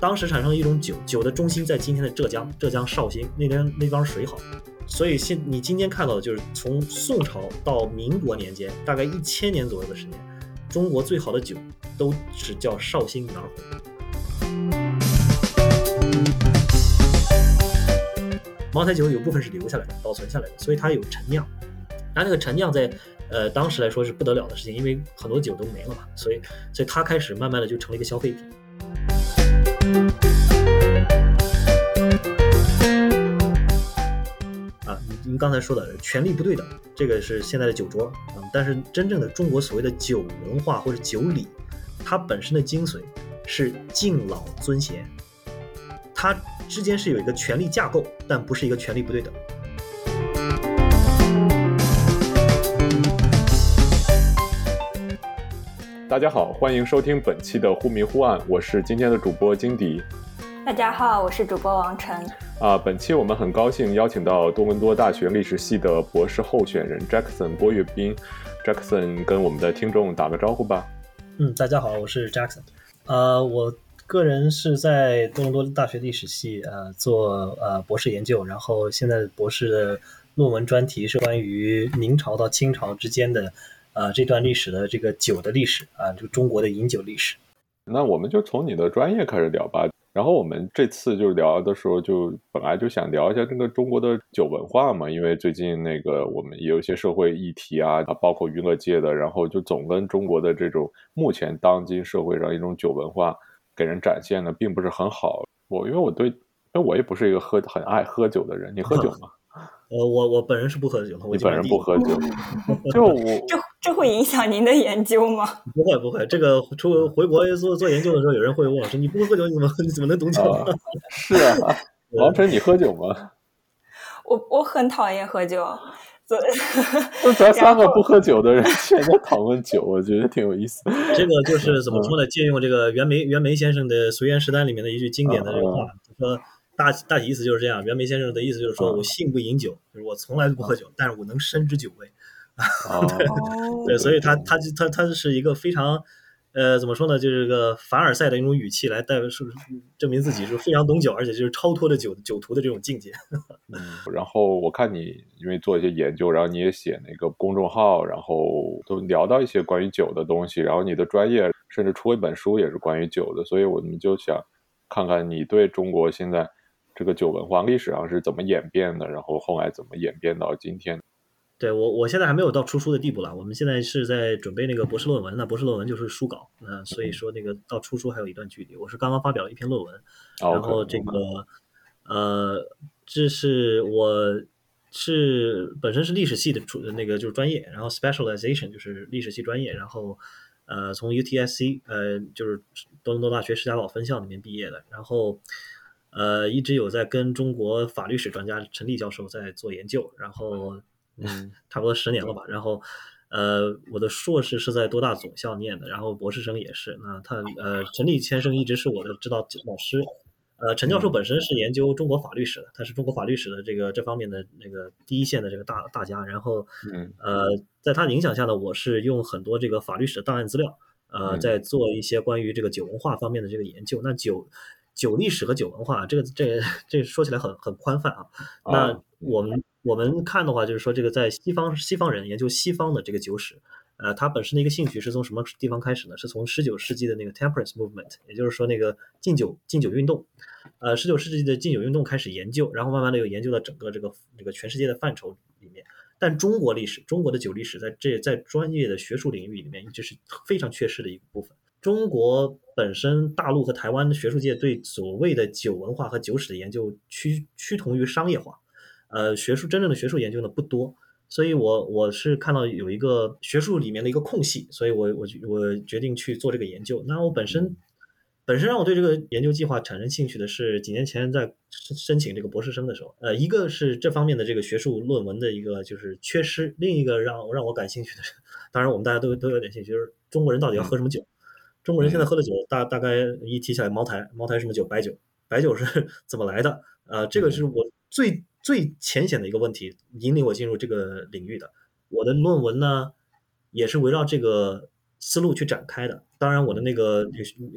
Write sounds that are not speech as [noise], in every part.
当时产生了一种酒，酒的中心在今天的浙江，浙江绍兴那边那方水好，所以现你今天看到的就是从宋朝到民国年间，大概一千年左右的时间，中国最好的酒都是叫绍兴元红。茅台酒有部分是留下来的，保存下来的，所以它有陈酿。它那个陈酿在呃当时来说是不得了的事情，因为很多酒都没了嘛，所以所以它开始慢慢的就成了一个消费品。啊，您刚才说的权力不对等，这个是现在的酒桌，嗯，但是真正的中国所谓的酒文化或者酒礼，它本身的精髓是敬老尊贤，它。之间是有一个权力架构，但不是一个权力不对等。大家好，欢迎收听本期的忽明忽暗，我是今天的主播金迪。大家好，我是主播王晨。啊，本期我们很高兴邀请到多伦多大学历史系的博士候选人 Jackson 郭跃斌。Jackson 跟我们的听众打个招呼吧。嗯，大家好，我是 Jackson。呃，我。个人是在多伦多大学历史系呃做呃博士研究，然后现在博士的论文专题是关于明朝到清朝之间的呃这段历史的这个酒的历史啊，就中国的饮酒历史。那我们就从你的专业开始聊吧。然后我们这次就聊的时候，就本来就想聊一下这个中国的酒文化嘛，因为最近那个我们也有一些社会议题啊，包括娱乐界的，然后就总跟中国的这种目前当今社会上一种酒文化。给人展现的并不是很好。我因为我对，因为我也不是一个喝很爱喝酒的人。你喝酒吗？[laughs] 呃，我我本人是不喝酒的。你本人不喝酒，[laughs] 就我 [laughs] 这这会影响您的研究吗？[laughs] 不会不会，这个出回国做做研究的时候，有人会问我说：“你不会喝酒，你怎么你怎么能懂酒？”是啊，[laughs] 王晨，你喝酒吗？我我很讨厌喝酒。对，就咱三个不喝酒的人，现在讨论酒，我觉得挺有意思。这个就是怎么说呢？借用这个袁枚袁枚先生的《随园食单》里面的一句经典的这个话，说大大体意思就是这样。袁枚先生的意思就是说，我性不饮酒，就是我从来都不喝酒，但是我能深知酒味。[laughs] 对对，所以他他他他是一个非常。呃，怎么说呢？就是个凡尔赛的一种语气来代表，是证明自己是非常懂酒，而且就是超脱的酒酒徒的这种境界。[laughs] 嗯，然后我看你因为做一些研究，然后你也写那个公众号，然后都聊到一些关于酒的东西，然后你的专业甚至出一本书也是关于酒的，所以我们就想看看你对中国现在这个酒文化历史上是怎么演变的，然后后来怎么演变到今天。对我，我现在还没有到出书的地步了。我们现在是在准备那个博士论文，那博士论文就是书稿，那所以说那个到出书还有一段距离。我是刚刚发表了一篇论文，然后这个呃，这是我是本身是历史系的出那个就是专业，然后 specialization 就是历史系专业，然后呃从 UTSC 呃就是多伦多大学石家堡分校里面毕业的，然后呃一直有在跟中国法律史专家陈立教授在做研究，然后。[laughs] 嗯，差不多十年了吧。然后，呃，我的硕士是在多大总校念的，然后博士生也是。那他，呃，陈立先生一直是我的指导老师。呃，陈教授本身是研究中国法律史的，他是中国法律史的这个这方面的那个第一线的这个大大家。然后，呃，在他的影响下呢，我是用很多这个法律史的档案资料，呃，在做一些关于这个酒文化方面的这个研究。那酒酒历史和酒文化，这个这这说起来很很宽泛啊。那我们。我们看的话，就是说这个在西方，西方人研究西方的这个酒史，呃，他本身的一个兴趣是从什么地方开始呢？是从十九世纪的那个 Temperance Movement，也就是说那个禁酒禁酒运动，呃，十九世纪的禁酒运动开始研究，然后慢慢的又研究到整个这个这个全世界的范畴里面。但中国历史，中国的酒历史在这在专业的学术领域里面一直是非常缺失的一个部分。中国本身大陆和台湾的学术界对所谓的酒文化和酒史的研究趋趋同于商业化。呃，学术真正的学术研究呢不多，所以我我是看到有一个学术里面的一个空隙，所以我我我决定去做这个研究。那我本身本身让我对这个研究计划产生兴趣的是几年前在申请这个博士生的时候，呃，一个是这方面的这个学术论文的一个就是缺失，另一个让让我感兴趣的，当然我们大家都都有点兴趣，就是中国人到底要喝什么酒？中国人现在喝的酒大大概一提起来茅台，茅台什么酒？白酒，白酒是 [laughs] 怎么来的？呃，这个是我最。最浅显的一个问题引领我进入这个领域的，我的论文呢，也是围绕这个思路去展开的。当然，我的那个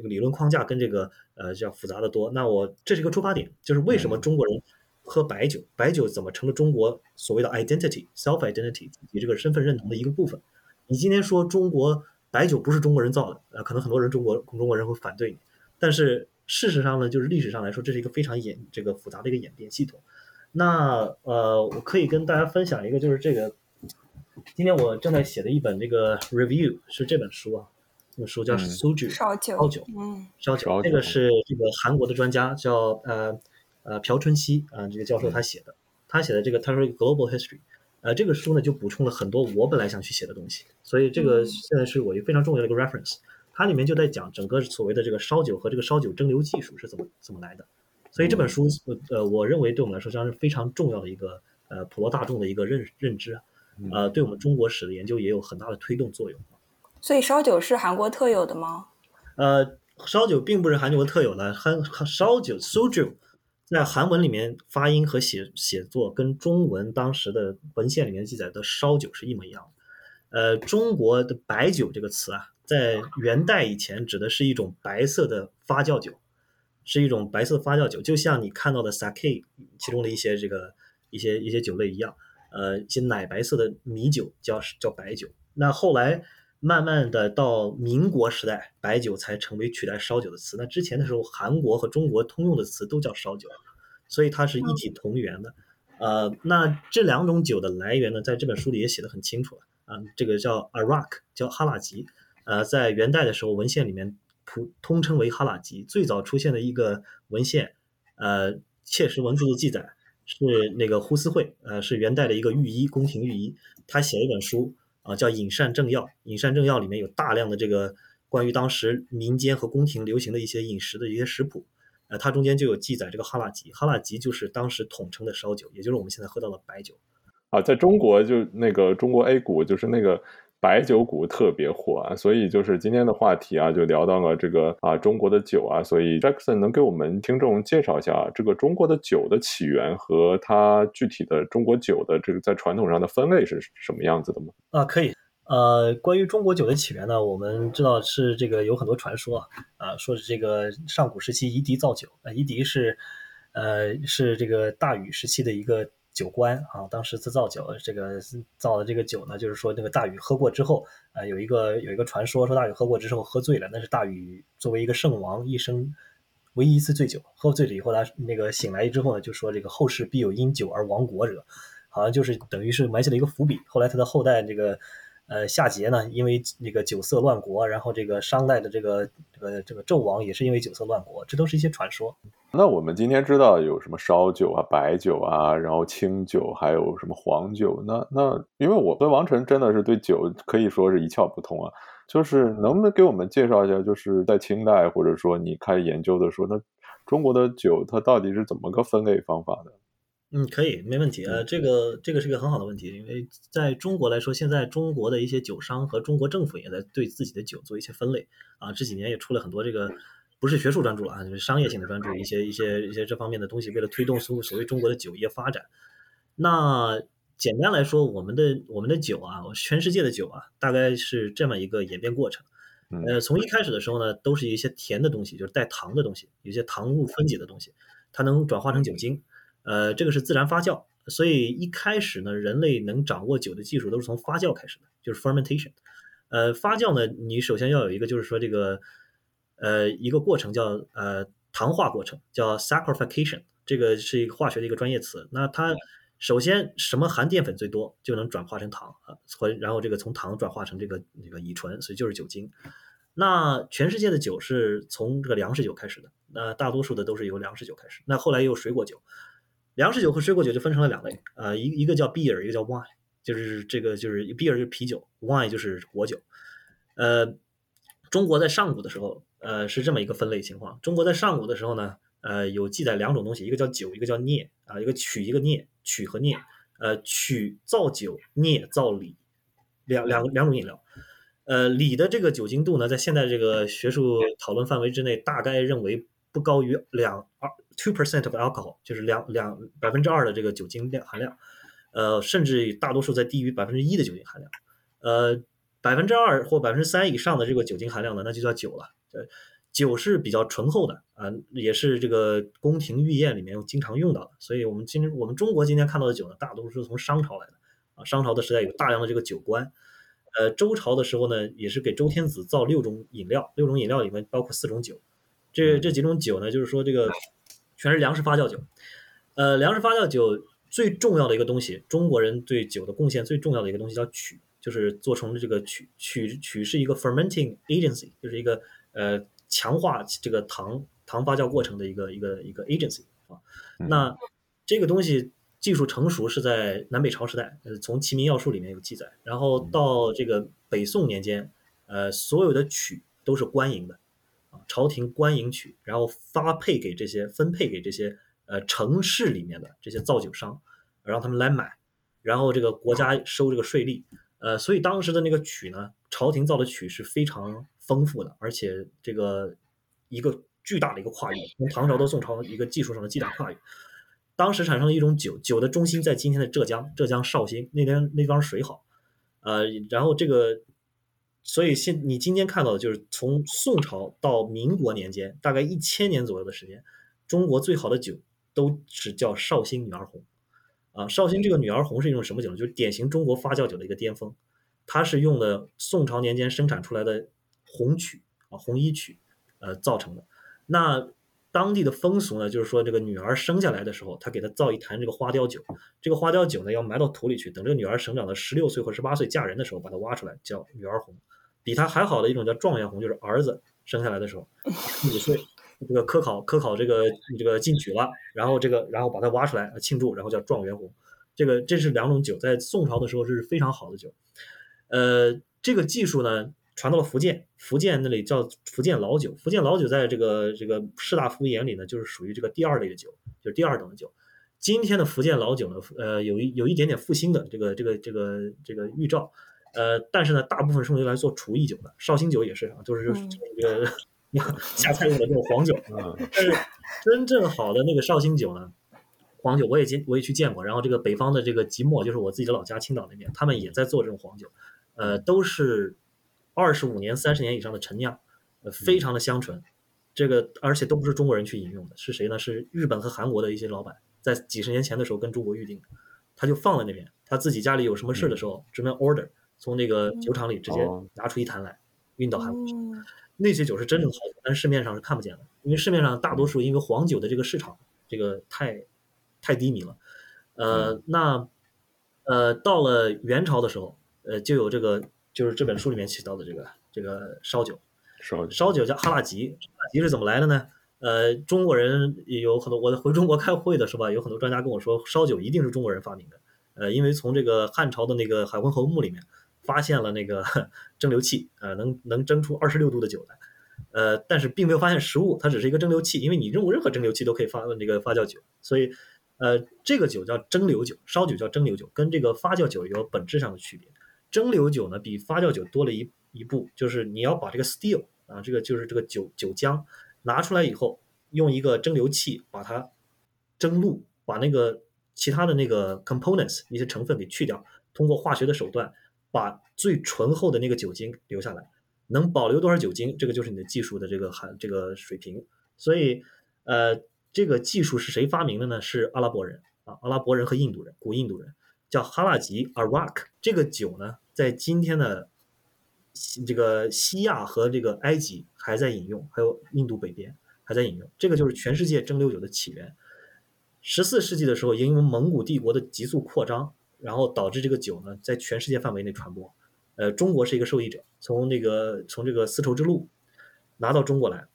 理论框架跟这个呃要复杂的多。那我这是一个出发点，就是为什么中国人喝白酒，白酒怎么成了中国所谓的 identity self identity 以及这个身份认同的一个部分。你今天说中国白酒不是中国人造的，呃，可能很多人中国中国人会反对你，但是事实上呢，就是历史上来说，这是一个非常演这个复杂的一个演变系统。那呃，我可以跟大家分享一个，就是这个今天我正在写的一本这个 review 是这本书啊，这本书叫苏酒烧酒，烧酒，嗯，烧酒，这个是这个韩国的专家叫呃呃朴春熙啊，这个教授他写的，他写的这个他说 global history，呃，这个书呢就补充了很多我本来想去写的东西，所以这个现在是我一个非常重要的一个 reference，它里面就在讲整个所谓的这个烧酒和这个烧酒蒸馏技术是怎么怎么来的。所以这本书，呃，我认为对我们来说，将是非常重要的一个，呃，普罗大众的一个认认知，呃，对我们中国史的研究也有很大的推动作用。所以烧酒是韩国特有的吗？呃，烧酒并不是韩国特有的，韩烧酒 （soju） 在韩文里面发音和写写作跟中文当时的文献里面记载的烧酒是一模一样的。呃，中国的白酒这个词啊，在元代以前指的是一种白色的发酵酒。是一种白色发酵酒，就像你看到的 sake 其中的一些这个一些一些酒类一样，呃，一些奶白色的米酒叫叫白酒。那后来慢慢的到民国时代，白酒才成为取代烧酒的词。那之前的时候，韩国和中国通用的词都叫烧酒，所以它是一体同源的。呃，那这两种酒的来源呢，在这本书里也写的很清楚了啊，这个叫 arak，叫哈拉吉，呃，在元代的时候文献里面。普通称为哈拉吉，最早出现的一个文献，呃，切实文字的记载是那个胡思慧，呃，是元代的一个御医，宫廷御医，他写了一本书啊，叫《饮膳正要》。《饮膳正要》里面有大量的这个关于当时民间和宫廷流行的一些饮食的一些食谱，呃，它中间就有记载这个哈拉吉，哈拉吉就是当时统称的烧酒，也就是我们现在喝到的白酒。啊，在中国就那个中国 A 股就是那个。白酒股特别火啊，所以就是今天的话题啊，就聊到了这个啊中国的酒啊，所以 Jackson 能给我们听众介绍一下这个中国的酒的起源和它具体的中国酒的这个在传统上的分类是什么样子的吗？啊，可以。呃，关于中国酒的起源呢，我们知道是这个有很多传说啊，啊，说是这个上古时期夷狄造酒啊，夷狄是呃是这个大禹时期的一个。酒官啊，当时自造酒，这个造的这个酒呢，就是说那个大禹喝过之后，啊，有一个有一个传说，说大禹喝过之后喝醉了，那是大禹作为一个圣王一生唯一一次醉酒，喝醉了以后他那个醒来之后呢，就说这个后世必有因酒而亡国者，好像就是等于是埋下了一个伏笔。后来他的后代这个。呃，夏桀呢，因为那个酒色乱国，然后这个商代的这个这个这个纣王也是因为酒色乱国，这都是一些传说。那我们今天知道有什么烧酒啊、白酒啊，然后清酒，还有什么黄酒？那那因为我跟王晨真的是对酒可以说是一窍不通啊，就是能不能给我们介绍一下，就是在清代或者说你开始研究的时候，那中国的酒它到底是怎么个分类方法的？嗯，可以，没问题。呃，这个这个是一个很好的问题，因为在中国来说，现在中国的一些酒商和中国政府也在对自己的酒做一些分类啊。这几年也出了很多这个不是学术专注了啊，就是商业性的专注，一些一些一些这方面的东西，为了推动所所谓中国的酒业发展。那简单来说，我们的我们的酒啊，全世界的酒啊，大概是这么一个演变过程。呃，从一开始的时候呢，都是一些甜的东西，就是带糖的东西，有些糖物分解的东西，它能转化成酒精。呃，这个是自然发酵，所以一开始呢，人类能掌握酒的技术都是从发酵开始的，就是 fermentation。呃，发酵呢，你首先要有一个，就是说这个，呃，一个过程叫呃糖化过程，叫 sacrification，这个是一个化学的一个专业词。那它首先什么含淀粉最多，就能转化成糖啊，或然后这个从糖转化成这个那个乙醇，所以就是酒精。那全世界的酒是从这个粮食酒开始的，那大多数的都是由粮食酒开始，那后来又有水果酒。粮食酒和水果酒就分成了两类，呃，一一个叫 beer，一个叫 wine，就是这个就是 beer 就是啤酒，wine 就是果酒。呃，中国在上古的时候，呃，是这么一个分类情况。中国在上古的时候呢，呃，有记载两种东西，一个叫酒，一个叫镍啊，一个曲，一个镍，曲和镍。呃，曲造酒，镍造锂，两两两种饮料。呃，锂的这个酒精度呢，在现在这个学术讨论范围之内，大概认为不高于两二。Two percent of alcohol 就是两两百分之二的这个酒精量含量，呃，甚至大多数在低于百分之一的酒精含量。呃，百分之二或百分之三以上的这个酒精含量呢，那就叫酒了。呃，酒是比较醇厚的啊，也是这个宫廷御宴里面经常用到的。所以，我们今我们中国今天看到的酒呢，大多数是从商朝来的啊。商朝的时代有大量的这个酒官。呃，周朝的时候呢，也是给周天子造六种饮料，六种饮料里面包括四种酒。这这几种酒呢，就是说这个全是粮食发酵酒。呃，粮食发酵酒最重要的一个东西，中国人对酒的贡献最重要的一个东西叫曲，就是做成这个曲曲曲是一个 fermenting agency，就是一个呃强化这个糖糖发酵过程的一个一个一个 agency 啊。那这个东西。技术成熟是在南北朝时代，呃，从《齐民要术》里面有记载。然后到这个北宋年间，呃，所有的曲都是官营的，啊，朝廷官营曲，然后发配给这些分配给这些呃城市里面的这些造酒商，让他们来买，然后这个国家收这个税利，呃，所以当时的那个曲呢，朝廷造的曲是非常丰富的，而且这个一个巨大的一个跨越，从唐朝到宋朝一个技术上的巨大跨越。当时产生了一种酒，酒的中心在今天的浙江，浙江绍兴那边那方水好，呃，然后这个，所以现你今天看到的就是从宋朝到民国年间，大概一千年左右的时间，中国最好的酒都是叫绍兴女儿红，啊，绍兴这个女儿红是一种什么酒呢？就是典型中国发酵酒的一个巅峰，它是用的宋朝年间生产出来的红曲啊红衣曲，呃造成的，那。当地的风俗呢，就是说这个女儿生下来的时候，他给她造一坛这个花雕酒，这个花雕酒呢要埋到土里去，等这个女儿成长到十六岁或十八岁嫁人的时候，把它挖出来叫女儿红。比它还好的一种叫状元红，就是儿子生下来的时候，[laughs] 五岁这个科考科考这个这个进举了，然后这个然后把它挖出来庆祝，然后叫状元红。这个这是两种酒，在宋朝的时候是非常好的酒。呃，这个技术呢。传到了福建，福建那里叫福建老酒。福建老酒在这个这个士大夫眼里呢，就是属于这个第二类的酒，就是第二等的酒。今天的福建老酒呢，呃，有一有一点点复兴的这个这个这个这个预兆，呃，但是呢，大部分是用来做厨艺酒的。绍兴酒也是啊，就是就是这个下菜用的这种黄酒啊。但是真正好的那个绍兴酒呢，黄酒我也见我也去见过。然后这个北方的这个即墨，就是我自己的老家青岛那边，他们也在做这种黄酒，呃，都是。二十五年、三十年以上的陈酿，呃，非常的香醇，这个而且都不是中国人去饮用的，是谁呢？是日本和韩国的一些老板，在几十年前的时候跟中国预定的，他就放在那边，他自己家里有什么事的时候，只能 order 从那个酒厂里直接拿出一坛来，运到韩国去。那些酒是真正好酒，但市面上是看不见的，因为市面上大多数因为黄酒的这个市场这个太太低迷了，呃，那呃到了元朝的时候，呃就有这个。就是这本书里面提到的这个这个烧酒，烧烧酒叫哈拉吉，哈拉吉是怎么来的呢？呃，中国人有很多，我回中国开会的是吧？有很多专家跟我说，烧酒一定是中国人发明的。呃，因为从这个汉朝的那个海昏侯墓里面发现了那个 [laughs] 蒸馏器，呃，能能蒸出二十六度的酒来。呃，但是并没有发现实物，它只是一个蒸馏器，因为你任任何蒸馏器都可以发那个发酵酒，所以呃，这个酒叫蒸馏酒，烧酒叫蒸馏酒，跟这个发酵酒有本质上的区别。蒸馏酒呢，比发酵酒多了一一步，就是你要把这个 still 啊，这个就是这个酒酒浆拿出来以后，用一个蒸馏器把它蒸露，把那个其他的那个 components 一些成分给去掉，通过化学的手段把最醇厚的那个酒精留下来，能保留多少酒精，这个就是你的技术的这个含这个水平。所以，呃，这个技术是谁发明的呢？是阿拉伯人啊，阿拉伯人和印度人，古印度人。叫哈拉吉 （Arak） 这个酒呢，在今天的这个西亚和这个埃及还在饮用，还有印度北边还在饮用。这个就是全世界蒸馏酒的起源。十四世纪的时候，因为蒙古帝国的急速扩张，然后导致这个酒呢在全世界范围内传播。呃，中国是一个受益者，从那个从这个丝绸之路拿到中国来，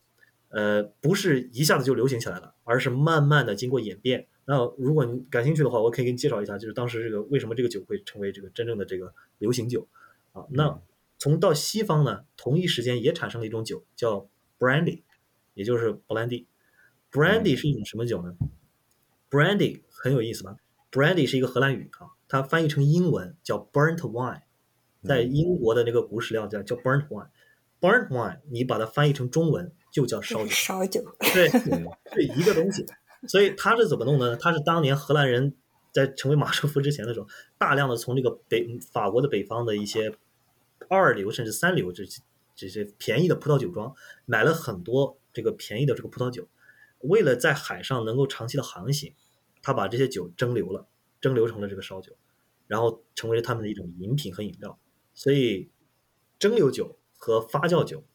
呃，不是一下子就流行起来了，而是慢慢的经过演变。那如果你感兴趣的话，我可以给你介绍一下，就是当时这个为什么这个酒会成为这个真正的这个流行酒啊？那从到西方呢，同一时间也产生了一种酒叫 brandy，也就是勃兰地。brandy 是一种什么酒呢？brandy 很有意思吧？brandy 是一个荷兰语啊，它翻译成英文叫 burnt wine，在英国的那个古史料叫叫 burnt wine。burnt wine 你把它翻译成中文就叫烧酒。烧酒。对，[laughs] 是一个东西。所以它是怎么弄的呢？它是当年荷兰人在成为马车夫之前的时候，大量的从这个北法国的北方的一些二流甚至三流这这些便宜的葡萄酒庄买了很多这个便宜的这个葡萄酒，为了在海上能够长期的航行，他把这些酒蒸馏了，蒸馏成了这个烧酒，然后成为了他们的一种饮品和饮料。所以，蒸馏酒和发酵酒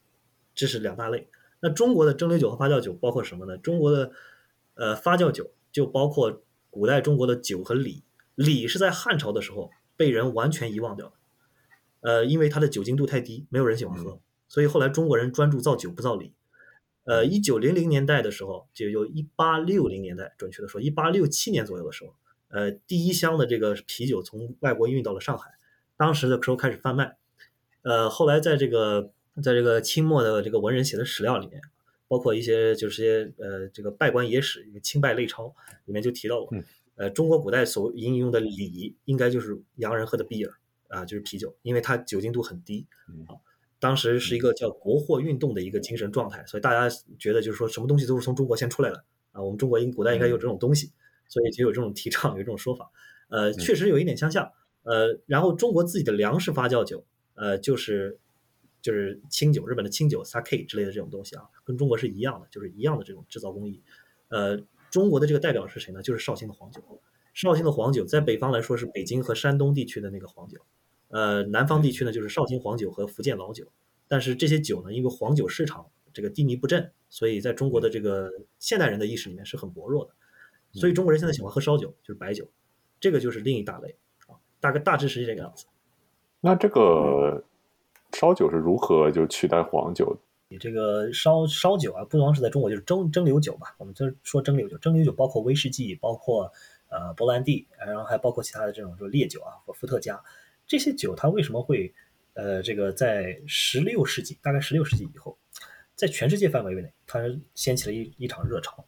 这是两大类。那中国的蒸馏酒和发酵酒包括什么呢？中国的呃发酵酒就包括古代中国的酒和礼，礼是在汉朝的时候被人完全遗忘掉的，呃，因为它的酒精度太低，没有人喜欢喝，所以后来中国人专注造酒不造礼。呃，一九零零年代的时候，就有一八六零年代，准确的说，一八六七年左右的时候，呃，第一箱的这个啤酒从外国运到了上海，当时的时候开始贩卖，呃，后来在这个。在这个清末的这个文人写的史料里面，包括一些就是些呃这个拜官野史《清拜类钞》里面就提到过，呃，中国古代所饮用的礼应该就是洋人喝的 beer 啊，就是啤酒，因为它酒精度很低啊。当时是一个叫国货运动的一个精神状态，所以大家觉得就是说什么东西都是从中国先出来的啊，我们中国应古代应该有这种东西，所以就有这种提倡，有这种说法。呃，确实有一点相像。呃，然后中国自己的粮食发酵酒，呃，就是。就是清酒，日本的清酒 sake 之类的这种东西啊，跟中国是一样的，就是一样的这种制造工艺。呃，中国的这个代表是谁呢？就是绍兴的黄酒。绍兴的黄酒在北方来说是北京和山东地区的那个黄酒，呃，南方地区呢就是绍兴黄酒和福建老酒。但是这些酒呢，因为黄酒市场这个低迷不振，所以在中国的这个现代人的意识里面是很薄弱的。所以中国人现在喜欢喝烧酒，就是白酒，这个就是另一大类啊，大概大致是这个样子。那这个。烧酒是如何就取代黄酒？你这个烧烧酒啊，不光是在中国，就是蒸蒸馏酒吧。我们就说蒸馏酒，蒸馏酒包括威士忌，包括呃波兰地，然后还包括其他的这种就烈酒啊，或伏特加这些酒，它为什么会呃这个在十六世纪，大概十六世纪以后，在全世界范围内，它掀起了一一场热潮，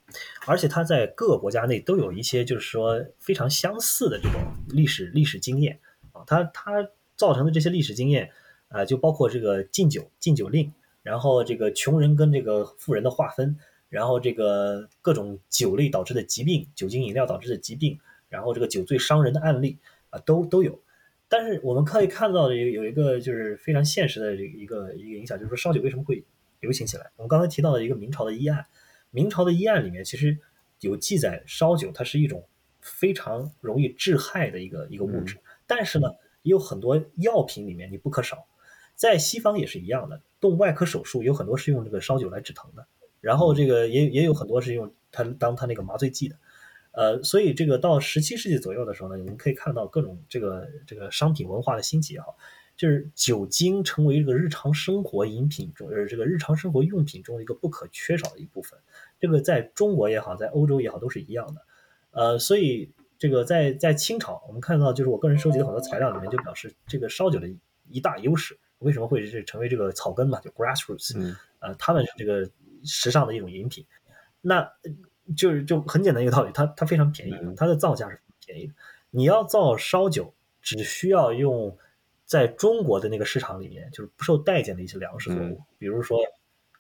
而且它在各个国家内都有一些就是说非常相似的这种历史历史经验啊，它它造成的这些历史经验。啊，就包括这个禁酒、禁酒令，然后这个穷人跟这个富人的划分，然后这个各种酒类导致的疾病、酒精饮料导致的疾病，然后这个酒醉伤人的案例啊，都都有。但是我们可以看到的有有一个就是非常现实的一个一个影响，就是说烧酒为什么会流行起来？我们刚才提到的一个明朝的医案，明朝的医案里面其实有记载，烧酒它是一种非常容易致害的一个一个物质，但是呢，也有很多药品里面你不可少。在西方也是一样的，动外科手术有很多是用这个烧酒来止疼的，然后这个也也有很多是用它当它那个麻醉剂的，呃，所以这个到十七世纪左右的时候呢，我们可以看到各种这个这个商品文化的兴起也好，就是酒精成为这个日常生活饮品中，呃，这个日常生活用品中的一个不可缺少的一部分。这个在中国也好，在欧洲也好，都是一样的。呃，所以这个在在清朝，我们看到就是我个人收集的很多材料里面就表示，这个烧酒的一大优势。为什么会是成为这个草根嘛？就 grassroots，呃，他们是这个时尚的一种饮品，那就是就很简单一个道理，它它非常便宜，它的造价是便宜的。你要造烧酒，只需要用在中国的那个市场里面就是不受待见的一些粮食作物，比如说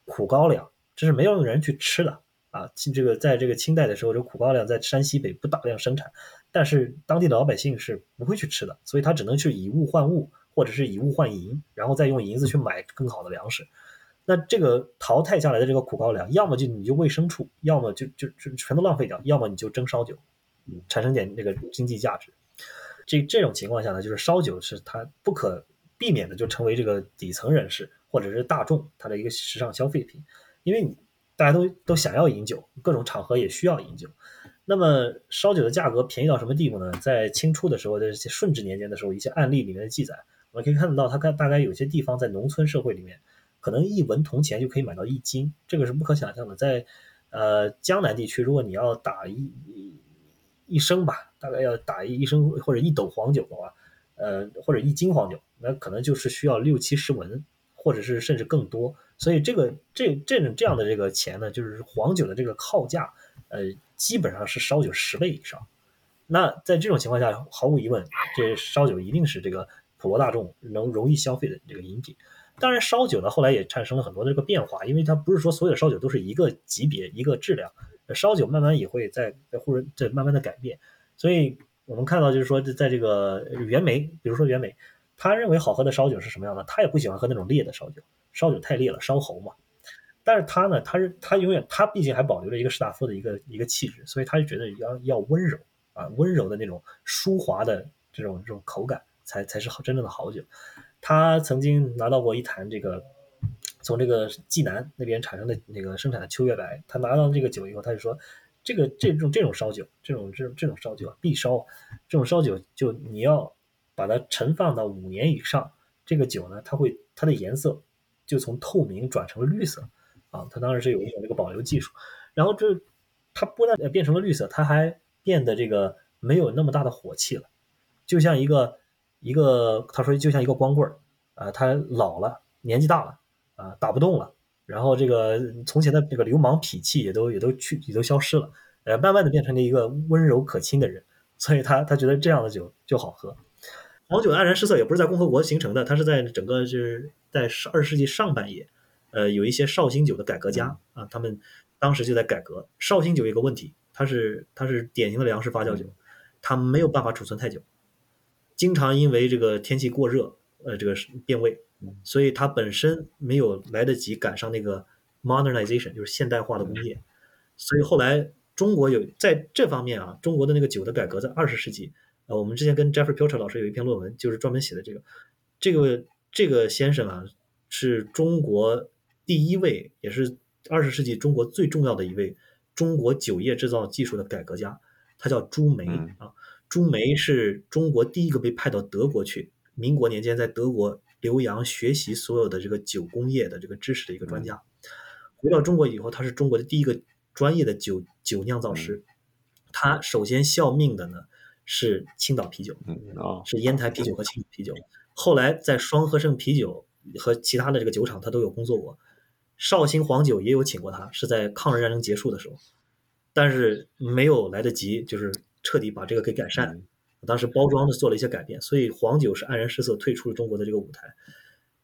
苦高粱，这是没有人去吃的啊。这个在这个清代的时候，这苦高粱在山西北不大量生产，但是当地的老百姓是不会去吃的，所以他只能去以物换物。或者是以物换银，然后再用银子去买更好的粮食，那这个淘汰下来的这个苦高粱，要么就你就喂牲畜，要么就就就全都浪费掉，要么你就蒸烧酒，产生点那个经济价值。这这种情况下呢，就是烧酒是它不可避免的，就成为这个底层人士或者是大众它的一个时尚消费品，因为你大家都都想要饮酒，各种场合也需要饮酒。那么烧酒的价格便宜到什么地步呢？在清初的时候，在顺治年间的时候，一些案例里面的记载。我们可以看得到，它看大概有些地方在农村社会里面，可能一文铜钱就可以买到一斤，这个是不可想象的。在呃江南地区，如果你要打一一升吧，大概要打一升或者一斗黄酒的话，呃或者一斤黄酒，那可能就是需要六七十文，或者是甚至更多。所以这个这这种这样的这个钱呢，就是黄酒的这个靠价，呃基本上是烧酒十倍以上。那在这种情况下，毫无疑问，这烧酒一定是这个。普罗大众能容易消费的这个饮品，当然烧酒呢，后来也产生了很多的这个变化，因为它不是说所有的烧酒都是一个级别、一个质量，烧酒慢慢也会在在或者在慢慢的改变。所以我们看到就是说，在这个袁枚，比如说袁枚，他认为好喝的烧酒是什么样的？他也不喜欢喝那种烈的烧酒，烧酒太烈了，烧喉嘛。但是他呢，他是他永远他毕竟还保留着一个士大夫的一个一个气质，所以他就觉得要要温柔啊，温柔的那种舒滑的这种这种口感才才是好真正的好酒。他曾经拿到过一坛这个从这个济南那边产生的那个生产的秋月白，他拿到这个酒以后，他就说这个这种这种烧酒，这种这种这种烧酒啊必烧，这种烧酒就你要把它陈放到五年以上，这个酒呢，它会它的颜色就从透明转成了绿色。啊，它当然是有一种这个保留技术，然后这它不但变成了绿色，它还变得这个没有那么大的火气了，就像一个一个他说就像一个光棍儿啊，他老了，年纪大了啊，打不动了，然后这个从前的这个流氓痞气也都也都去也都消失了，呃，慢慢的变成了一个温柔可亲的人，所以他他觉得这样的酒就好喝。黄酒的黯然失色也不是在共和国形成的，它是在整个就是在二十世纪上半叶。呃，有一些绍兴酒的改革家啊，他们当时就在改革。绍兴酒有个问题，它是它是典型的粮食发酵酒，它没有办法储存太久，经常因为这个天气过热，呃，这个变味，所以它本身没有来得及赶上那个 modernization，就是现代化的工业。所以后来中国有在这方面啊，中国的那个酒的改革在二十世纪，呃，我们之前跟 Jeffrey Pilcher 老师有一篇论文，就是专门写的这个，这个这个先生啊，是中国。第一位也是二十世纪中国最重要的一位中国酒业制造技术的改革家，他叫朱梅啊。朱梅是中国第一个被派到德国去，民国年间在德国留洋学习所有的这个酒工业的这个知识的一个专家。回到中国以后，他是中国的第一个专业的酒酒酿造师。他首先效命的呢是青岛啤酒，是烟台啤酒和青岛啤酒。后来在双河盛啤酒和其他的这个酒厂，他都有工作过。绍兴黄酒也有请过他，是在抗日战争结束的时候，但是没有来得及，就是彻底把这个给改善。当时包装的做了一些改变，所以黄酒是黯然失色，退出了中国的这个舞台。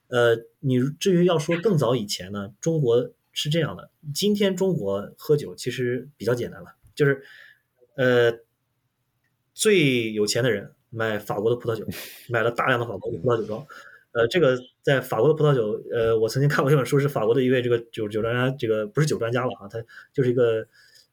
呃，你至于要说更早以前呢，中国是这样的。今天中国喝酒其实比较简单了，就是呃，最有钱的人买法国的葡萄酒，买了大量的法国的葡萄酒庄。呃，这个在法国的葡萄酒，呃，我曾经看过一本书，是法国的一位这个酒酒专家，这个不是酒专家了啊，他就是一个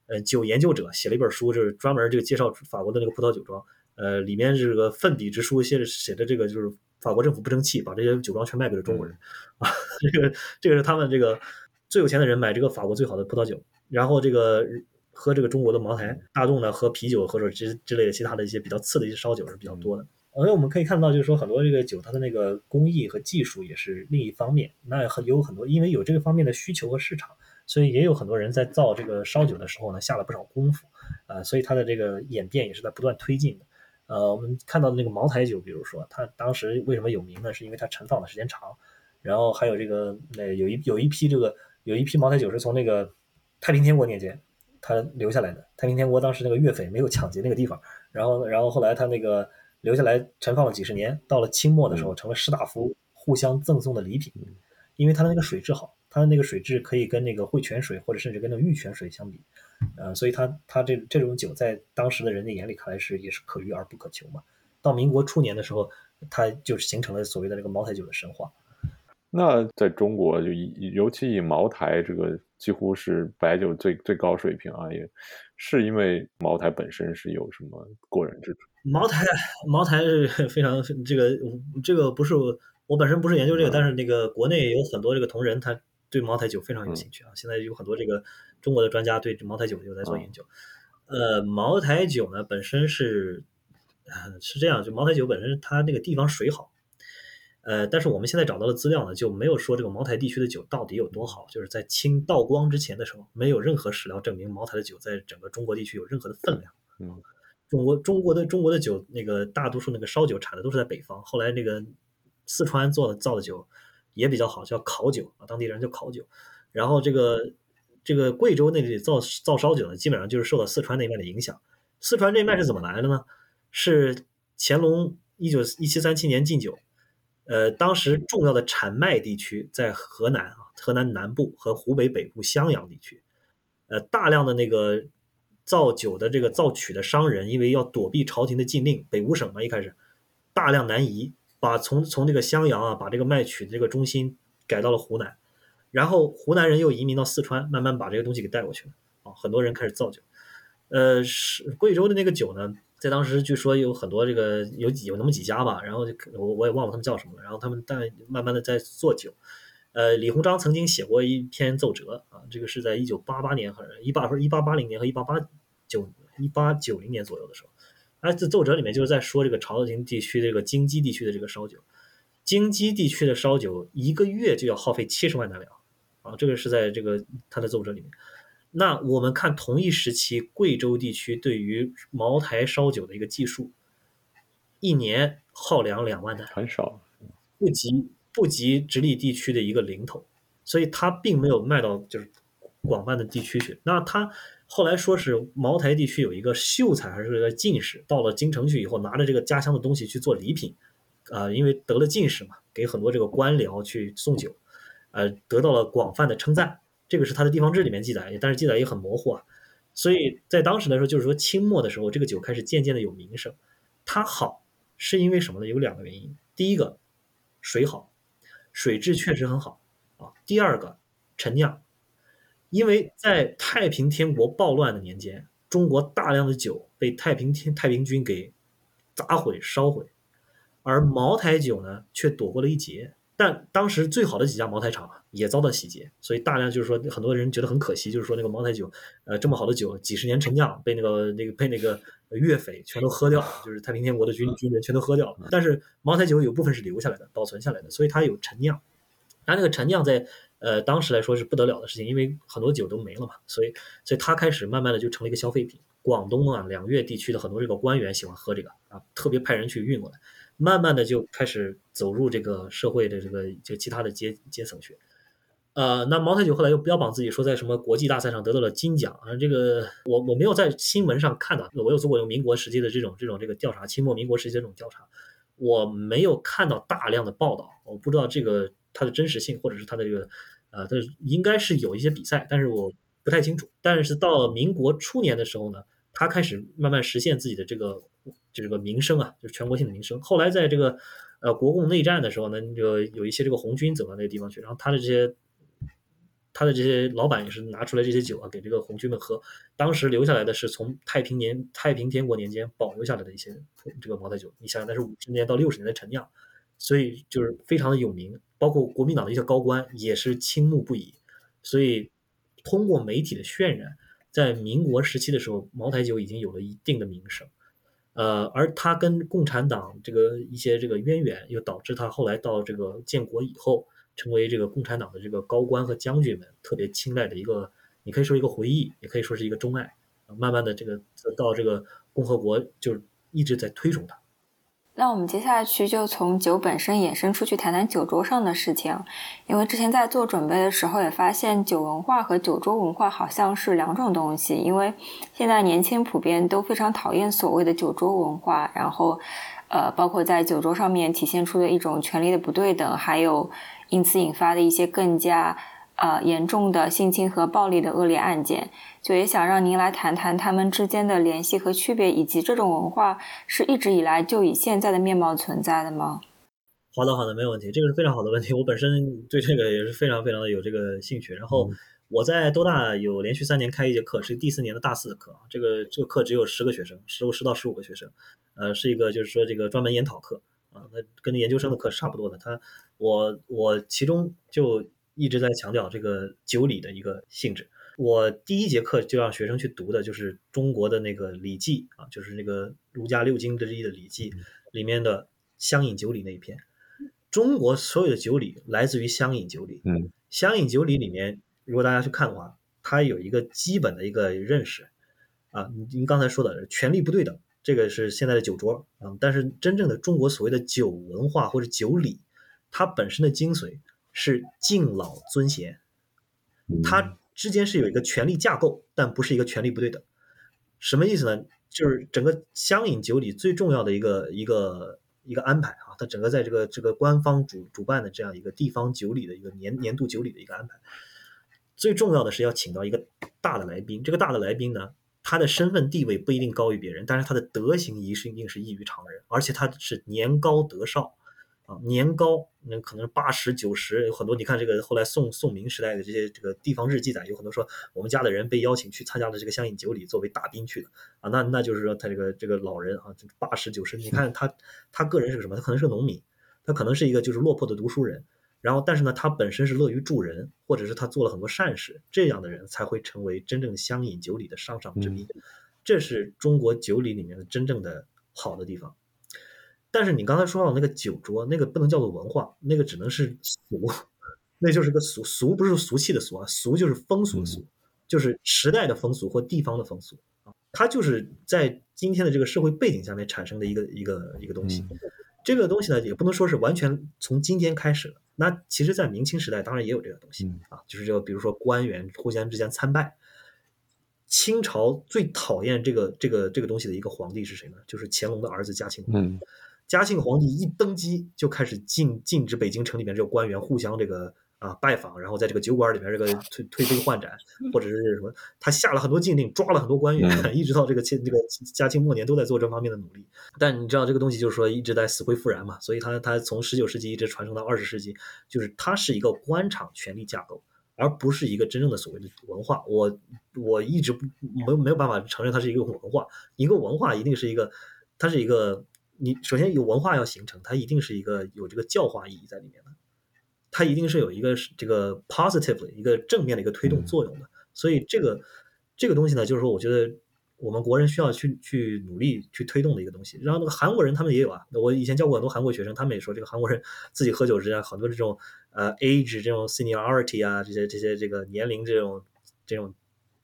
呃酒研究者，写了一本书，就是专门这个介绍法国的那个葡萄酒庄，呃，里面这个奋笔直书，写着写的这个就是法国政府不争气，把这些酒庄全卖给了中国人 [laughs] 啊，这个这个是他们这个最有钱的人买这个法国最好的葡萄酒，然后这个喝这个中国的茅台，大众呢喝啤酒或者之之类的其他的一些比较次的一些烧酒是比较多的。而且我们可以看到，就是说很多这个酒，它的那个工艺和技术也是另一方面。那很有很多，因为有这个方面的需求和市场，所以也有很多人在造这个烧酒的时候呢，下了不少功夫。呃，所以它的这个演变也是在不断推进的。呃，我们看到的那个茅台酒，比如说它当时为什么有名呢？是因为它陈放的时间长。然后还有这个，呃，有一有一批这个有一批茅台酒是从那个太平天国年间它留下来的。太平天国当时那个岳匪没有抢劫那个地方，然后然后后来他那个。留下来陈放了几十年，到了清末的时候，成了士大夫互相赠送的礼品，因为它的那个水质好，它的那个水质可以跟那个汇泉水或者甚至跟那个玉泉水相比，呃，所以它它这这种酒在当时的人的眼里看来是也是可遇而不可求嘛。到民国初年的时候，它就形成了所谓的这个茅台酒的神话。那在中国，就以尤其以茅台这个几乎是白酒最最高水平啊，也是因为茅台本身是有什么过人之处。茅台，茅台是 [laughs] 非常这个这个不是我我本身不是研究这个，但是那个国内有很多这个同仁，他对茅台酒非常有兴趣啊。现在有很多这个中国的专家对茅台酒有在做研究。呃，茅台酒呢本身是是这样，就茅台酒本身它那个地方水好，呃，但是我们现在找到的资料呢就没有说这个茅台地区的酒到底有多好，就是在清道光之前的时候，没有任何史料证明茅台的酒在整个中国地区有任何的分量。嗯。中国中国的中国的酒，那个大多数那个烧酒产的都是在北方。后来那个四川做的造的酒也比较好，叫烤酒啊，当地人叫烤酒。然后这个这个贵州那里造造烧酒呢，基本上就是受到四川那边的影响。四川这脉是怎么来的呢？是乾隆一九一七三七年禁酒，呃，当时重要的产麦地区在河南啊，河南南部和湖北北部襄阳地区，呃，大量的那个。造酒的这个造曲的商人，因为要躲避朝廷的禁令，北五省嘛一开始大量南移，把从从这个襄阳啊，把这个麦曲的这个中心改到了湖南，然后湖南人又移民到四川，慢慢把这个东西给带过去了啊，很多人开始造酒。呃，是贵州的那个酒呢，在当时据说有很多这个有有那么几家吧，然后就我我也忘了他们叫什么了，然后他们但慢慢的在做酒。呃，李鸿章曾经写过一篇奏折啊，这个是在一九八八年还是一八不是一八八零年和一八八九一八九零年左右的时候，啊，这奏折里面就是在说这个朝廷地区这个京畿地区的这个烧酒，京畿地区的烧酒一个月就要耗费七十万担粮啊，这个是在这个他的奏折里面。那我们看同一时期贵州地区对于茅台烧酒的一个技术，一年耗粮两万担，很少，不及。不及直隶地区的一个零头，所以它并没有卖到就是广泛的地区去。那他后来说是茅台地区有一个秀才还是个进士，到了京城去以后，拿着这个家乡的东西去做礼品，啊，因为得了进士嘛，给很多这个官僚去送酒，呃，得到了广泛的称赞。这个是他的地方志里面记载，但是记载也很模糊啊。所以在当时来说，就是说清末的时候，这个酒开始渐渐的有名声。它好是因为什么呢？有两个原因。第一个，水好。水质确实很好啊。第二个，陈酿，因为在太平天国暴乱的年间，中国大量的酒被太平天太平军给砸毁烧毁，而茅台酒呢却躲过了一劫。但当时最好的几家茅台厂啊也遭到洗劫，所以大量就是说很多人觉得很可惜，就是说那个茅台酒，呃，这么好的酒，几十年陈酿被那个那个被那个粤匪全都喝掉了，就是太平天国的军军人全都喝掉了。但是茅台酒有部分是留下来的，保存下来的，所以它有陈酿。它那个陈酿在呃当时来说是不得了的事情，因为很多酒都没了嘛，所以所以它开始慢慢的就成了一个消费品。广东啊两粤地区的很多这个官员喜欢喝这个啊，特别派人去运过来。慢慢的就开始走入这个社会的这个就其他的阶阶层去，呃，那茅台酒后来又标榜自己说在什么国际大赛上得到了金奖啊，这个我我没有在新闻上看到，我有做过民国时期的这种这种这个调查，清末民国时期的这种调查，我没有看到大量的报道，我不知道这个它的真实性或者是它的这个呃，它应该是有一些比赛，但是我不太清楚。但是到民国初年的时候呢，他开始慢慢实现自己的这个。就这个名声啊，就是全国性的名声。后来在这个呃国共内战的时候呢，就有一些这个红军走到那个地方去，然后他的这些他的这些老板也是拿出来这些酒啊给这个红军们喝。当时留下来的是从太平年太平天国年间保留下来的一些这个茅台酒，你想想那是五十年到六十年的陈酿，所以就是非常的有名。包括国民党的一些高官也是倾慕不已。所以通过媒体的渲染，在民国时期的时候，茅台酒已经有了一定的名声。呃，而他跟共产党这个一些这个渊源，又导致他后来到这个建国以后，成为这个共产党的这个高官和将军们特别青睐的一个，你可以说一个回忆，也可以说是一个钟爱。慢慢的，这个到这个共和国就一直在推崇他。那我们接下去就从酒本身衍生出去谈谈酒桌上的事情，因为之前在做准备的时候也发现酒文化和酒桌文化好像是两种东西，因为现在年轻普遍都非常讨厌所谓的酒桌文化，然后，呃，包括在酒桌上面体现出的一种权力的不对等，还有因此引发的一些更加。呃，严重的性侵和暴力的恶劣案件，就也想让您来谈谈他们之间的联系和区别，以及这种文化是一直以来就以现在的面貌存在的吗？好的，好的，没有问题，这个是非常好的问题。我本身对这个也是非常非常的有这个兴趣。然后我在多大有连续三年开一节课，是第四年的大四的课这个这个课只有十个学生，十十到十五个学生，呃，是一个就是说这个专门研讨课啊，那跟研究生的课是差不多的。他我我其中就。一直在强调这个酒礼的一个性质。我第一节课就让学生去读的就是中国的那个《礼记》啊，就是那个儒家六经之一的《礼记》里面的乡饮酒礼那一篇。中国所有的酒礼来自于乡饮酒礼。嗯，乡饮酒礼里面，如果大家去看的话，它有一个基本的一个认识啊。您刚才说的权力不对等，这个是现在的酒桌啊。但是真正的中国所谓的酒文化或者酒礼，它本身的精髓。是敬老尊贤，它之间是有一个权力架构，但不是一个权力不对等。什么意思呢？就是整个乡饮酒礼最重要的一个一个一个安排啊，它整个在这个这个官方主主办的这样一个地方酒礼的一个年年度酒礼的一个安排，最重要的是要请到一个大的来宾。这个大的来宾呢，他的身份地位不一定高于别人，但是他的德行一定是异于常人，而且他是年高德少。啊，年糕那可能八十九十，有很多。你看这个后来宋宋明时代的这些这个地方志记载，有很多说我们家的人被邀请去参加了这个乡饮酒礼，作为大宾去的啊。那那就是说他这个这个老人啊，八十九十，你看他他个人是个什么？他可能是个农民，他可能是一个就是落魄的读书人。然后但是呢，他本身是乐于助人，或者是他做了很多善事，这样的人才会成为真正乡饮酒礼的上上之宾。这是中国酒礼里面的真正的好的地方。但是你刚才说到那个酒桌，那个不能叫做文化，那个只能是俗，那就是个俗俗，不是俗气的俗啊，俗就是风俗的俗，就是时代的风俗或地方的风俗啊，它就是在今天的这个社会背景下面产生的一个一个一个东西。这个东西呢，也不能说是完全从今天开始的。那其实，在明清时代，当然也有这个东西啊，就是这个，比如说官员互相之间参拜。清朝最讨厌这个这个这个东西的一个皇帝是谁呢？就是乾隆的儿子嘉庆皇帝。嘉庆皇帝一登基就开始禁禁止北京城里面这个官员互相这个啊拜访，然后在这个酒馆里面这个 [laughs] 推推杯换盏，或者是什么，他下了很多禁令，抓了很多官员，[laughs] 一直到这个清这个嘉庆末年都在做这方面的努力。但你知道这个东西就是说一直在死灰复燃嘛，所以他他从十九世纪一直传承到二十世纪，就是它是一个官场权力架构，而不是一个真正的所谓的文化。我我一直不没没有办法承认它是一个文化，一个文化一定是一个，它是一个。你首先有文化要形成，它一定是一个有这个教化意义在里面的，它一定是有一个这个 positive 一个正面的一个推动作用的。所以这个这个东西呢，就是说，我觉得我们国人需要去去努力去推动的一个东西。然后那个韩国人他们也有啊，我以前教过很多韩国学生，他们也说这个韩国人 [laughs] 自己喝酒之间很多这种呃 age 这种 seniority 啊，这些这些这个年龄这种这种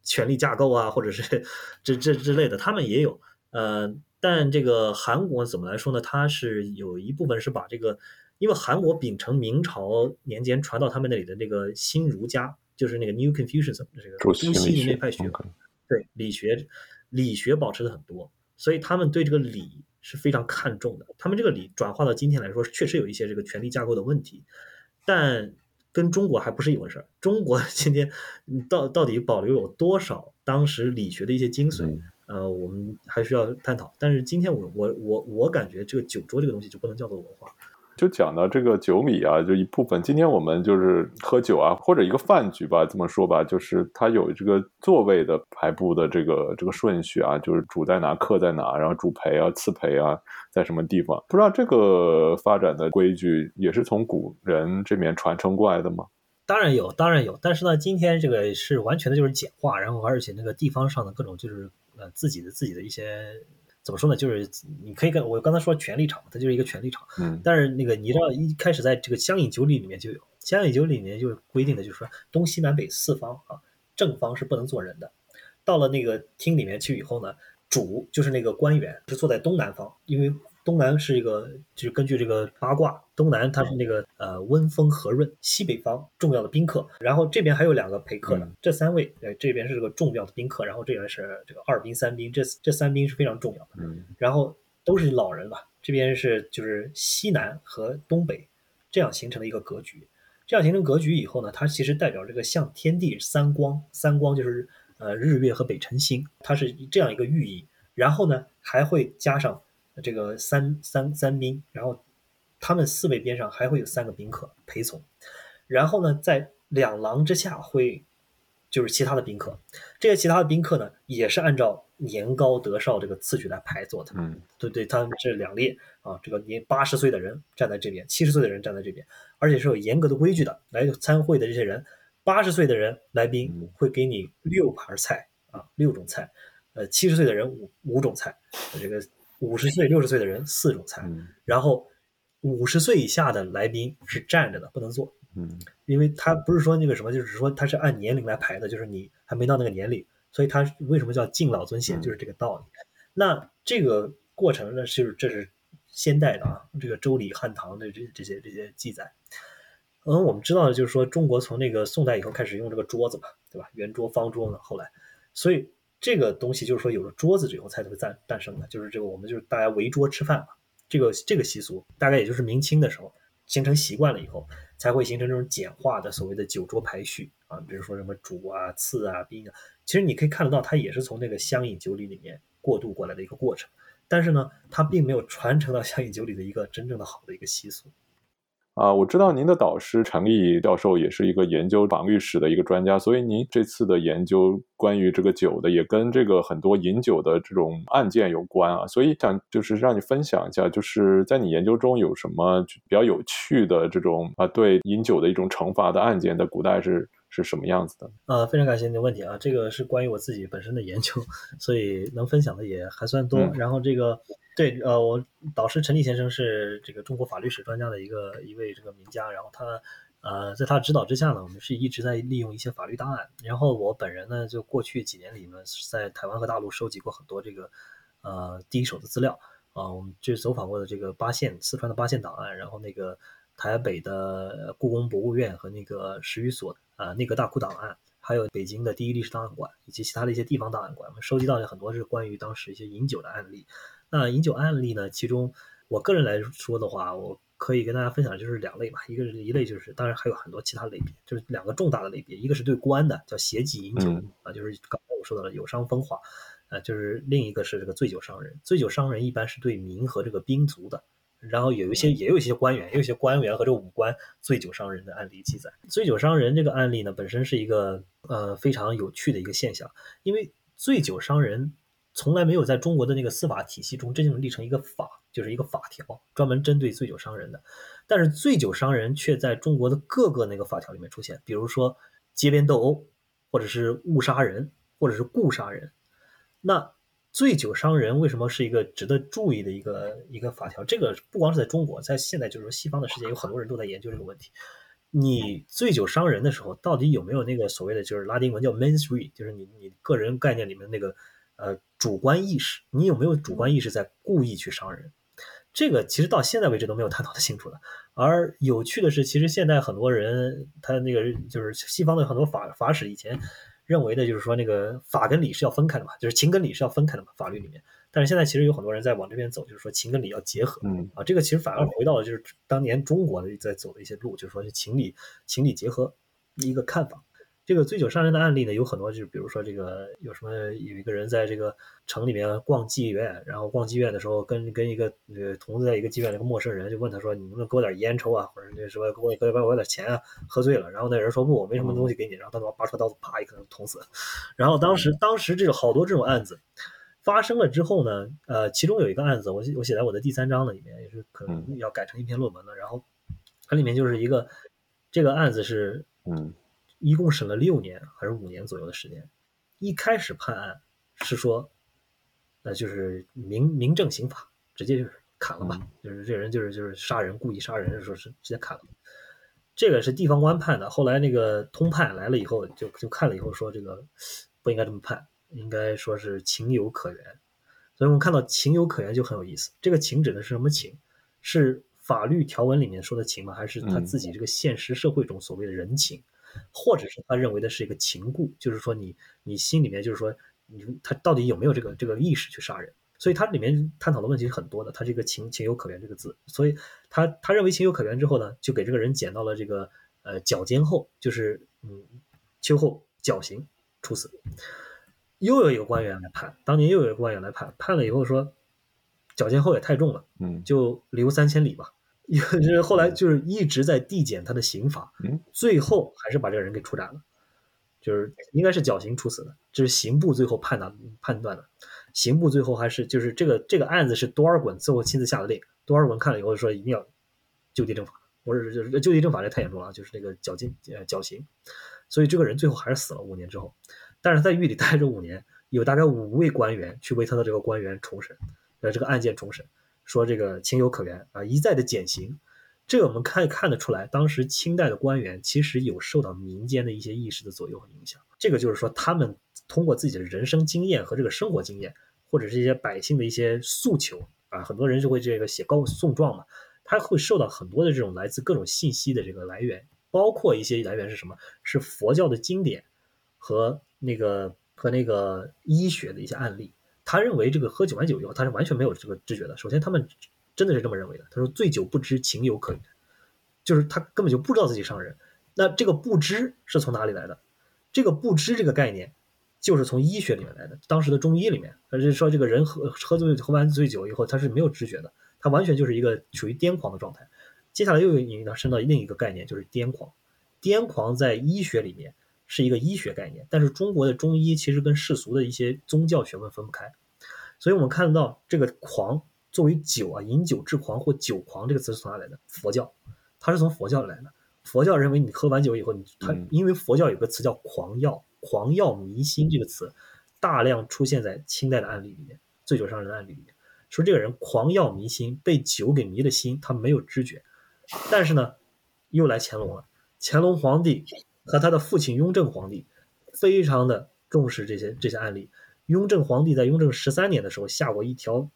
权力架构啊，或者是 [laughs] 这这之类的，他们也有呃。但这个韩国怎么来说呢？它是有一部分是把这个，因为韩国秉承明朝年间传到他们那里的那个新儒家，就是那个 New Confucianism 这个中西的那派学科，对理学，理学保持的很多，所以他们对这个理是非常看重的。他们这个理转化到今天来说，确实有一些这个权力架构的问题，但跟中国还不是一回事儿。中国 [laughs] 今天到到底保留有多少当时理学的一些精髓？呃，我们还需要探讨。但是今天我我我我感觉这个酒桌这个东西就不能叫做文化。就讲到这个酒米啊，就一部分。今天我们就是喝酒啊，或者一个饭局吧，这么说吧，就是它有这个座位的排布的这个这个顺序啊，就是主在哪，客在哪，然后主陪啊、次陪啊在什么地方。不知道这个发展的规矩也是从古人这边传承过来的吗？当然有，当然有。但是呢，今天这个是完全的就是简化，然后而且那个地方上的各种就是。呃，自己的自己的一些怎么说呢？就是你可以跟我刚才说权力场，它就是一个权力场。嗯。但是那个你知道，一开始在这个乡饮九里里面就有，乡饮九里里面就规定的就是说，东西南北四方啊，正方是不能坐人的。到了那个厅里面去以后呢，主就是那个官员是坐在东南方，因为。东南是一个，就是根据这个八卦，东南它是那个呃温风和润，西北方重要的宾客，然后这边还有两个陪客的，这三位，呃这边是这个重要的宾客，然后这边是这个二宾三宾，这这三宾是非常重要的，嗯，然后都是老人吧，这边是就是西南和东北这样形成的一个格局，这样形成格局以后呢，它其实代表这个向天地三光，三光就是呃日月和北辰星，它是这样一个寓意，然后呢还会加上。这个三三三宾，然后他们四位边上还会有三个宾客陪从，然后呢，在两廊之下会就是其他的宾客，这些其他的宾客呢，也是按照年高德少这个次序来排坐的。嗯，对对，他们是两列啊，这个年八十岁的人站在这边，七十岁的人站在这边，而且是有严格的规矩的。来参会的这些人，八十岁的人来宾会给你六盘菜啊，六种菜，呃，七十岁的人五五种菜，这个。五十岁、六十岁的人四种菜，然后五十岁以下的来宾是站着的，不能坐。嗯，因为他不是说那个什么，就是说他是按年龄来排的，就是你还没到那个年龄，所以他为什么叫敬老尊贤，就是这个道理。那这个过程呢，是这是先代的啊，这个周礼汉唐的这这些这些记载。嗯，我们知道的就是说，中国从那个宋代以后开始用这个桌子嘛，对吧？圆桌、方桌呢，后来，所以。这个东西就是说，有了桌子之后才会诞诞生的，就是这个我们就是大家围桌吃饭嘛。这个这个习俗大概也就是明清的时候形成习惯了以后，才会形成这种简化的所谓的酒桌排序啊，比如说什么主啊、次啊、宾啊。其实你可以看得到，它也是从那个乡饮酒礼里面过渡过来的一个过程。但是呢，它并没有传承到乡饮酒礼的一个真正的好的一个习俗。啊，我知道您的导师陈毅教授也是一个研究法律史的一个专家，所以您这次的研究关于这个酒的，也跟这个很多饮酒的这种案件有关啊。所以想就是让你分享一下，就是在你研究中有什么比较有趣的这种啊对饮酒的一种惩罚的案件，在古代是是什么样子的？呃，非常感谢您的问题啊，这个是关于我自己本身的研究，所以能分享的也还算多。然后这个。对，呃，我导师陈立先生是这个中国法律史专家的一个一位这个名家，然后他，呃，在他指导之下呢，我们是一直在利用一些法律档案。然后我本人呢，就过去几年里呢，在台湾和大陆收集过很多这个，呃，第一手的资料啊，我们就走访过的这个八县，四川的八县档案，然后那个台北的故宫博物院和那个史语所啊内阁大库档案，还有北京的第一历史档案馆以及其他的一些地方档案馆，我们收集到了很多是关于当时一些饮酒的案例。那饮酒案例呢？其中，我个人来说的话，我可以跟大家分享就是两类吧。一个是一类就是，当然还有很多其他类别，就是两个重大的类别。一个是对官的，叫邪疾饮酒啊，就是刚才我说到的有伤风化，呃，就是另一个是这个醉酒伤人。醉酒伤人一般是对民和这个兵卒的，然后有一些也有一些官员，也有一些官员和这个武官醉酒伤人的案例记载。醉酒伤人这个案例呢，本身是一个呃非常有趣的一个现象，因为醉酒伤人。从来没有在中国的那个司法体系中真正立成一个法，就是一个法条，专门针对醉酒伤人的。但是醉酒伤人却在中国的各个那个法条里面出现，比如说街边斗殴，或者是误杀人，或者是故杀人。那醉酒伤人为什么是一个值得注意的一个一个法条？这个不光是在中国，在现在就是说西方的世界，有很多人都在研究这个问题。你醉酒伤人的时候，到底有没有那个所谓的就是拉丁文叫 mens rea，就是你你个人概念里面那个。呃，主观意识，你有没有主观意识在故意去伤人？这个其实到现在为止都没有探讨的清楚的。而有趣的是，其实现在很多人他那个就是西方的很多法法史以前认为的就是说那个法跟理是要分开的嘛，就是情跟理是要分开的嘛，法律里面。但是现在其实有很多人在往这边走，就是说情跟理要结合。嗯啊，这个其实反而回到了就是当年中国的在走的一些路，就是说是情理情理结合一个看法。这个醉酒伤人的案例呢，有很多，就是比如说这个有什么有一个人在这个城里面逛妓院，然后逛妓院的时候跟跟一个呃同在一个妓院的一个陌生人就问他说：“你能不能给我点烟抽啊？或者那什么给我给我点钱啊？喝醉了。”然后那人说：“不，我没什么东西给你。”然后他把拔出刀子，啪一个捅死。然后当时当时这个好多这种案子发生了之后呢，呃，其中有一个案子，我我写在我的第三章的里面，也是可能要改成一篇论文了。然后它里面就是一个这个案子是嗯。一共审了六年还是五年左右的时间。一开始判案是说，那就是明明正刑法，直接就是砍了吧，就是这人就是就是杀人，故意杀人，说是直接砍了。这个是地方官判的。后来那个通判来了以后，就就看了以后说，这个不应该这么判，应该说是情有可原。所以我们看到情有可原就很有意思。这个情指的是什么情？是法律条文里面说的情吗？还是他自己这个现实社会中所谓的人情？或者是他认为的是一个情故，就是说你你心里面就是说你他到底有没有这个这个意识去杀人？所以它里面探讨的问题是很多的。他这个情情有可原这个字，所以他他认为情有可原之后呢，就给这个人减到了这个呃绞监后，就是嗯秋后绞刑处死。又有一个官员来判，当年又有一个官员来判，判了以后说绞监后也太重了，嗯，就流三千里吧。就是后来就是一直在递减他的刑罚，最后还是把这个人给处斩了，就是应该是绞刑处死的，这是刑部最后判断判断的，刑部最后还是就是这个这个案子是多尔衮最后亲自下的令，多尔衮看了以后说一定要就地正法，不是就是就地正法这太严重了，就是那个绞刑呃绞刑，所以这个人最后还是死了五年之后，但是在狱里待着五年，有大概五位官员去为他的这个官员重审，呃这个案件重审。说这个情有可原啊，一再的减刑，这个我们可以看得出来，当时清代的官员其实有受到民间的一些意识的左右和影响。这个就是说，他们通过自己的人生经验和这个生活经验，或者是一些百姓的一些诉求啊，很多人就会这个写告诉状嘛，他会受到很多的这种来自各种信息的这个来源，包括一些来源是什么？是佛教的经典和那个和那个医学的一些案例。他认为这个喝酒完酒以后，他是完全没有这个知觉的。首先，他们真的是这么认为的。他说：“醉酒不知情有可原，就是他根本就不知道自己伤人。那这个不知是从哪里来的？这个不知这个概念，就是从医学里面来的。当时的中医里面，他就说这个人喝喝醉喝完醉酒以后，他是没有知觉的，他完全就是一个处于癫狂的状态。接下来又引到升到另一个概念，就是癫狂。癫狂在医学里面是一个医学概念，但是中国的中医其实跟世俗的一些宗教学问分不开。所以我们看到这个狂作为酒啊，饮酒致狂或酒狂这个词是从哪来的？佛教，它是从佛教来的。佛教认为你喝完酒以后，你它因为佛教有个词叫狂药，狂药迷心这个词大量出现在清代的案例里面，醉酒伤人的案例里面，说这个人狂药迷心，被酒给迷了心，他没有知觉。但是呢，又来乾隆了，乾隆皇帝和他的父亲雍正皇帝非常的重视这些这些案例。雍正皇帝在雍正十三年的时候下过一条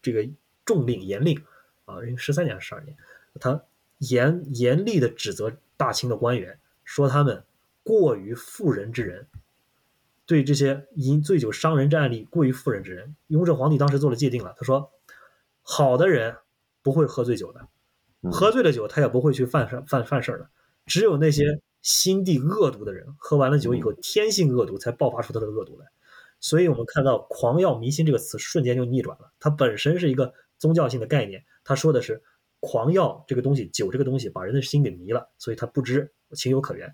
这个重令严令啊，因为十三年还是十二年，他。严严厉的指责大清的官员，说他们过于妇人之仁，对这些因醉酒伤人之案例过于妇人之人。雍正皇帝当时做了界定了，他说：好的人不会喝醉酒的，喝醉了酒他也不会去犯事犯犯事的。只有那些心地恶毒的人，喝完了酒以后天性恶毒，才爆发出他的恶毒来。所以我们看到“狂药迷心”这个词瞬间就逆转了，它本身是一个宗教性的概念，它说的是。狂药这个东西，酒这个东西，把人的心给迷了，所以他不知情有可原。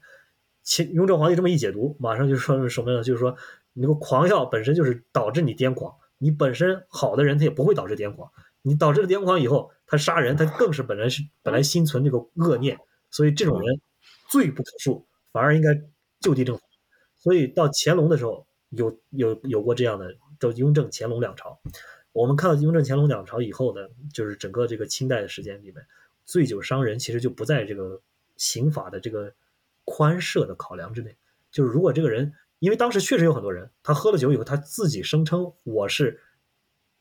清雍正皇帝这么一解读，马上就说是什么呢？就是说，你那个狂药本身就是导致你癫狂，你本身好的人他也不会导致癫狂，你导致了癫狂以后，他杀人，他更是本来是本来心存这个恶念，所以这种人罪不可恕，反而应该就地正法。所以到乾隆的时候，有有有过这样的，叫雍正、乾隆两朝。我们看到雍正、乾隆两朝以后呢，就是整个这个清代的时间里面，醉酒伤人其实就不在这个刑法的这个宽赦的考量之内。就是如果这个人，因为当时确实有很多人，他喝了酒以后，他自己声称我是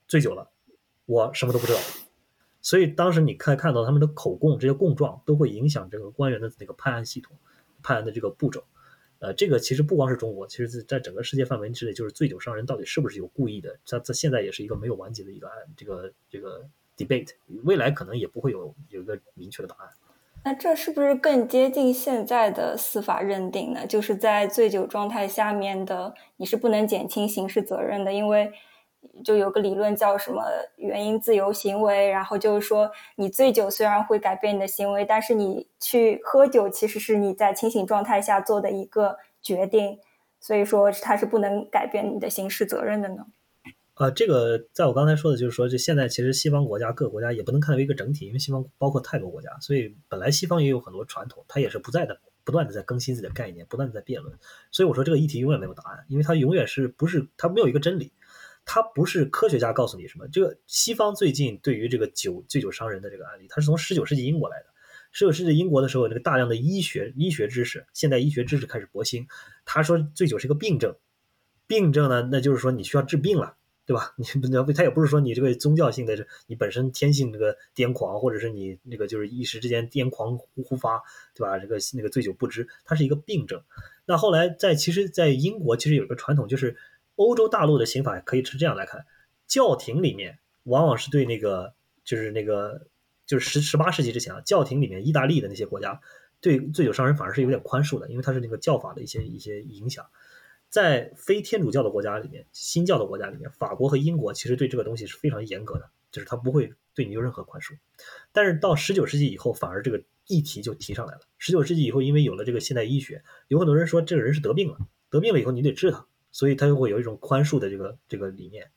醉酒了，我什么都不知道。所以当时你看看到他们的口供，这些供状都会影响这个官员的那个判案系统、判案的这个步骤。呃，这个其实不光是中国，其实在在整个世界范围之内，就是醉酒伤人到底是不是有故意的，它在现在也是一个没有完结的一个案，这个这个 debate，未来可能也不会有有一个明确的答案。那这是不是更接近现在的司法认定呢？就是在醉酒状态下面的，你是不能减轻刑事责任的，因为。就有个理论叫什么原因自由行为，然后就是说你醉酒虽然会改变你的行为，但是你去喝酒其实是你在清醒状态下做的一个决定，所以说它是不能改变你的刑事责任的呢。呃，这个在我刚才说的就是说，就现在其实西方国家各个国家也不能看为一个整体，因为西方包括太多国家，所以本来西方也有很多传统，它也是不在的不断的在更新自己的概念，不断的在辩论。所以我说这个议题永远没有答案，因为它永远是不是它没有一个真理。它不是科学家告诉你什么。这个西方最近对于这个酒醉酒伤人的这个案例，它是从十九世纪英国来的。十九世纪英国的时候，这个大量的医学医学知识，现代医学知识开始勃兴。他说醉酒是一个病症，病症呢，那就是说你需要治病了，对吧？你不要不他也不是说你这个宗教性的，你本身天性这个癫狂，或者是你那个就是一时之间癫狂忽忽发，对吧？这个那个醉酒不知，它是一个病症。那后来在其实，在英国其实有一个传统就是。欧洲大陆的刑法可以是这样来看，教廷里面往往是对那个就是那个就是十十八世纪之前啊，教廷里面意大利的那些国家对醉酒伤人反而是有点宽恕的，因为它是那个教法的一些一些影响。在非天主教的国家里面，新教的国家里面，法国和英国其实对这个东西是非常严格的，就是他不会对你有任何宽恕。但是到十九世纪以后，反而这个议题就提上来了。十九世纪以后，因为有了这个现代医学，有很多人说这个人是得病了，得病了以后你得治他。所以它就会有一种宽恕的这个这个理念，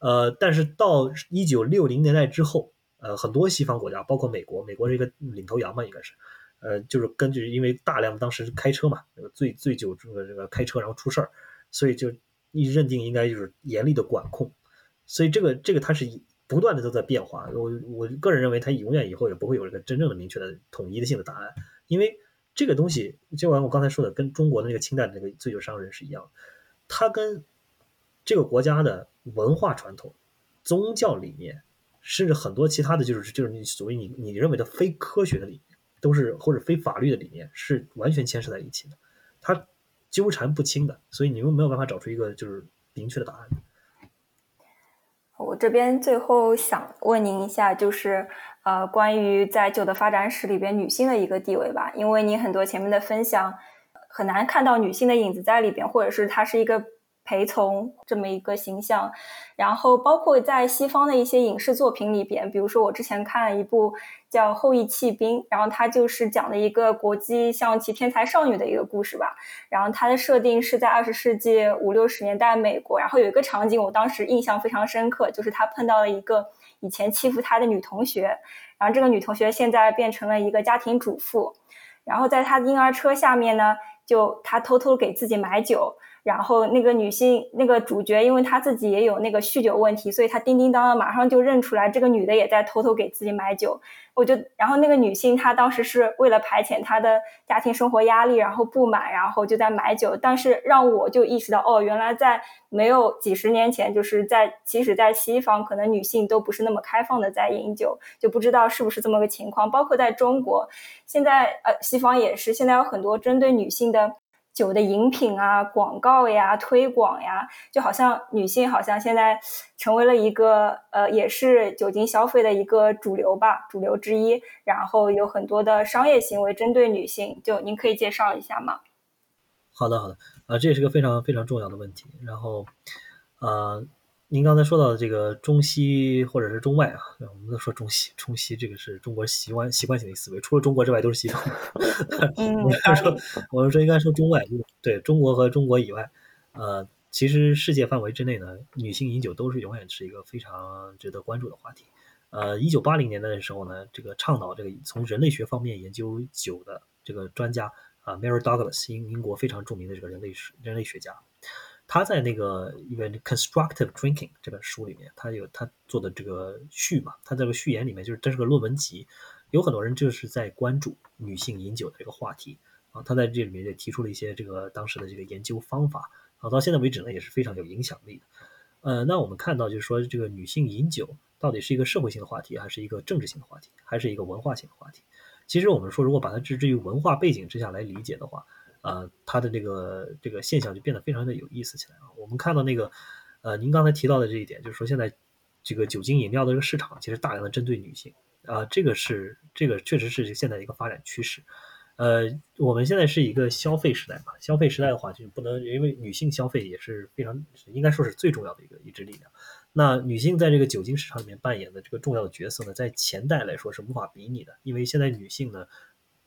呃，但是到一九六零年代之后，呃，很多西方国家，包括美国，美国是一个领头羊嘛，应该是，呃，就是根据因为大量当时开车嘛，醉醉酒这个这个开车然后出事儿，所以就一认定应该就是严厉的管控，所以这个这个它是不断的都在变化，我我个人认为它永远以后也不会有一个真正的明确的统一的性的答案，因为这个东西就像我刚才说的，跟中国的那个清代的那个醉酒伤人是一样的。它跟这个国家的文化传统、宗教理念，甚至很多其他的就是就是你所谓你你认为的非科学的理念，都是或者非法律的理念，是完全牵涉在一起的，它纠缠不清的，所以你们没有办法找出一个就是明确的答案。我这边最后想问您一下，就是呃，关于在酒的发展史里边女性的一个地位吧，因为你很多前面的分享。很难看到女性的影子在里边，或者是她是一个陪从这么一个形象，然后包括在西方的一些影视作品里边，比如说我之前看了一部叫《后羿弃兵》，然后它就是讲的一个国际象棋天才少女的一个故事吧。然后它的设定是在二十世纪五六十年代美国，然后有一个场景我当时印象非常深刻，就是他碰到了一个以前欺负他的女同学，然后这个女同学现在变成了一个家庭主妇，然后在他的婴儿车下面呢，就他偷偷给自己买酒。然后那个女性那个主角，因为她自己也有那个酗酒问题，所以她叮叮当当马上就认出来这个女的也在偷偷给自己买酒。我就然后那个女性她当时是为了排遣她的家庭生活压力，然后不满，然后就在买酒。但是让我就意识到，哦，原来在没有几十年前，就是在即使在西方，可能女性都不是那么开放的在饮酒，就不知道是不是这么个情况。包括在中国，现在呃西方也是，现在有很多针对女性的。酒的饮品啊，广告呀，推广呀，就好像女性好像现在成为了一个呃，也是酒精消费的一个主流吧，主流之一。然后有很多的商业行为针对女性，就您可以介绍一下吗？好的，好的，啊，这也是个非常非常重要的问题。然后，呃。您刚才说到的这个中西或者是中外啊，我们都说中西，中西这个是中国习惯习惯性的思维，除了中国之外都是西方。[laughs] 我们说，我们说应该说中外，对中国和中国以外，呃，其实世界范围之内呢，女性饮酒都是永远是一个非常值得关注的话题。呃，一九八零年代的时候呢，这个倡导这个从人类学方面研究酒的这个专家啊，Mary Douglas，英英国非常著名的这个人类史人类学家。他在那个一本《Constructive Drinking》这本书里面，他有他做的这个序嘛，他这个序言里面就是这是个论文集，有很多人就是在关注女性饮酒的这个话题啊，他在这里面也提出了一些这个当时的这个研究方法啊，到现在为止呢也是非常有影响力的。呃，那我们看到就是说这个女性饮酒到底是一个社会性的话题，还是一个政治性的话题，还是一个文化性的话题？其实我们说如果把它置之于文化背景之下来理解的话。呃，它的这个这个现象就变得非常的有意思起来啊。我们看到那个，呃，您刚才提到的这一点，就是说现在这个酒精饮料的这个市场其实大量的针对女性啊，这个是这个确实是现在一个发展趋势。呃，我们现在是一个消费时代嘛，消费时代的话就不能因为女性消费也是非常应该说是最重要的一个一支力量。那女性在这个酒精市场里面扮演的这个重要的角色呢，在前代来说是无法比拟的，因为现在女性呢，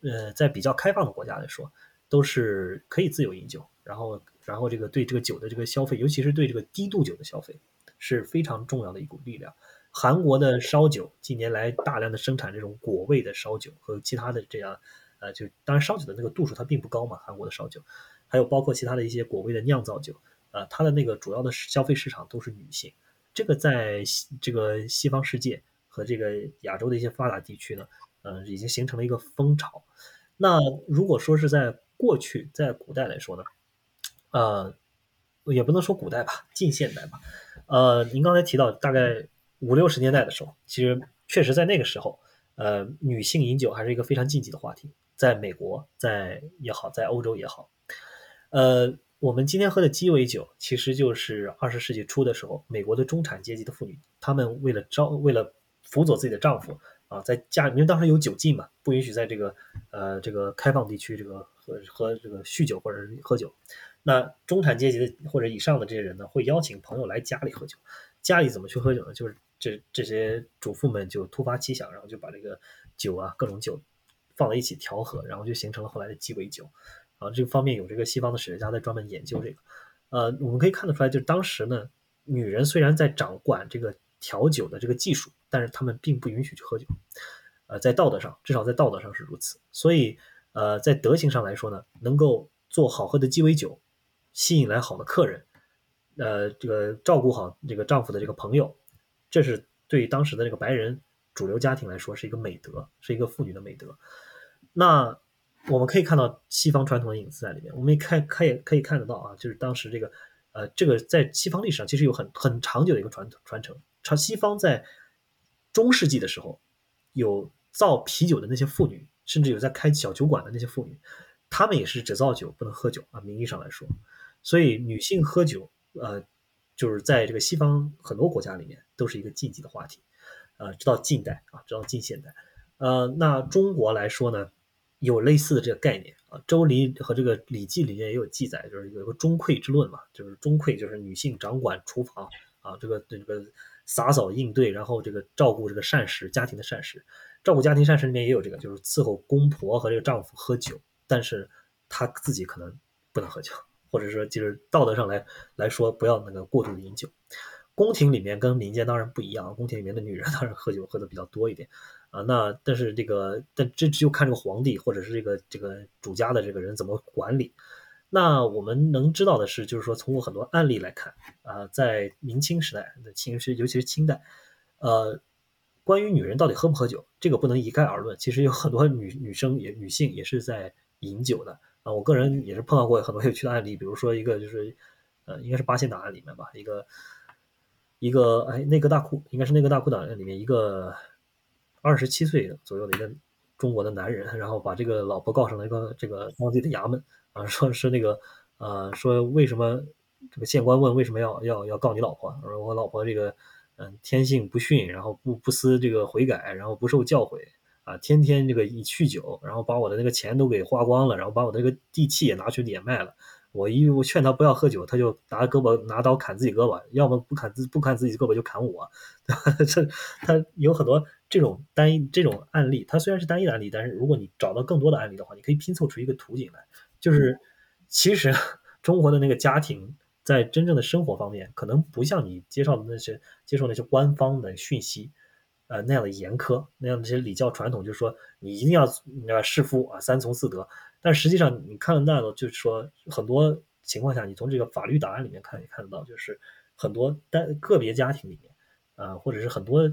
呃，在比较开放的国家来说。都是可以自由饮酒，然后，然后这个对这个酒的这个消费，尤其是对这个低度酒的消费，是非常重要的一股力量。韩国的烧酒近年来大量的生产这种果味的烧酒和其他的这样，呃，就当然烧酒的那个度数它并不高嘛，韩国的烧酒，还有包括其他的一些果味的酿造酒，呃，它的那个主要的消费市场都是女性。这个在这个西方世界和这个亚洲的一些发达地区呢，呃，已经形成了一个风潮。那如果说是在过去在古代来说呢，呃，也不能说古代吧，近现代吧。呃，您刚才提到大概五六十年代的时候，其实确实在那个时候，呃，女性饮酒还是一个非常禁忌的话题，在美国在也好，在欧洲也好。呃，我们今天喝的鸡尾酒，其实就是二十世纪初的时候，美国的中产阶级的妇女，她们为了招，为了辅佐自己的丈夫。啊，在家，因为当时有酒禁嘛，不允许在这个呃这个开放地区这个喝喝这个酗酒或者是喝酒。那中产阶级的或者以上的这些人呢，会邀请朋友来家里喝酒。家里怎么去喝酒呢？就是这这些主妇们就突发奇想，然后就把这个酒啊各种酒放在一起调和，然后就形成了后来的鸡尾酒。啊，这个方面有这个西方的史学家在专门研究这个。呃，我们可以看得出来，就是当时呢，女人虽然在掌管这个调酒的这个技术。但是他们并不允许去喝酒，呃，在道德上，至少在道德上是如此。所以，呃，在德行上来说呢，能够做好喝的鸡尾酒，吸引来好的客人，呃，这个照顾好这个丈夫的这个朋友，这是对于当时的这个白人主流家庭来说是一个美德，是一个妇女的美德。那我们可以看到西方传统的影子在里面，我们也看，可以可以看得到啊，就是当时这个，呃，这个在西方历史上其实有很很长久的一个传传承，长西方在。中世纪的时候，有造啤酒的那些妇女，甚至有在开小酒馆的那些妇女，她们也是只造酒不能喝酒啊，名义上来说。所以女性喝酒，呃，就是在这个西方很多国家里面都是一个禁忌的话题，呃，直到近代啊，直到近现代。呃，那中国来说呢，有类似的这个概念啊，《周礼》和这个《礼记》里面也有记载，就是有一个中馈之论嘛，就是中馈就是女性掌管厨房啊，这个这个洒扫应对，然后这个照顾这个膳食，家庭的膳食，照顾家庭膳食里面也有这个，就是伺候公婆和这个丈夫喝酒，但是她自己可能不能喝酒，或者说就是道德上来来说不要那个过度的饮酒。宫廷里面跟民间当然不一样，宫廷里面的女人 [laughs] 当然喝酒喝的比较多一点。啊，那但是这个，但这只有看这个皇帝或者是这个这个主家的这个人怎么管理。那我们能知道的是，就是说从我很多案例来看，啊，在明清时代的清是尤其是清代，呃，关于女人到底喝不喝酒，这个不能一概而论。其实有很多女女生也女性也是在饮酒的啊。我个人也是碰到过很多有趣的案例，比如说一个就是，呃，应该是八仙档案里面吧，一个一个哎内阁大库，应该是内阁大库档案里面一个。二十七岁左右的一个中国的男人，然后把这个老婆告上了一个这个当地的衙门啊，说是那个呃，说为什么这个县官问为什么要要要告你老婆？说我老婆这个嗯天性不驯，然后不不思这个悔改，然后不受教诲啊，天天这个一酗酒，然后把我的那个钱都给花光了，然后把我那个地契也拿去也卖了。我一我劝他不要喝酒，他就拿胳膊拿刀砍自己胳膊，要么不砍自不砍自己胳膊就砍我。[laughs] 这他有很多这种单一这种案例，他虽然是单一的案例，但是如果你找到更多的案例的话，你可以拼凑出一个图景来。就是其实 [laughs] 中国的那个家庭在真正的生活方面，可能不像你介绍的那些接受那些官方的讯息，呃那样的严苛，那样的这些礼教传统，就是说你一定要呃侍夫啊三从四德。但实际上，你看到，就是说很多情况下，你从这个法律档案里面看也看得到，就是很多单个别家庭里面，啊，或者是很多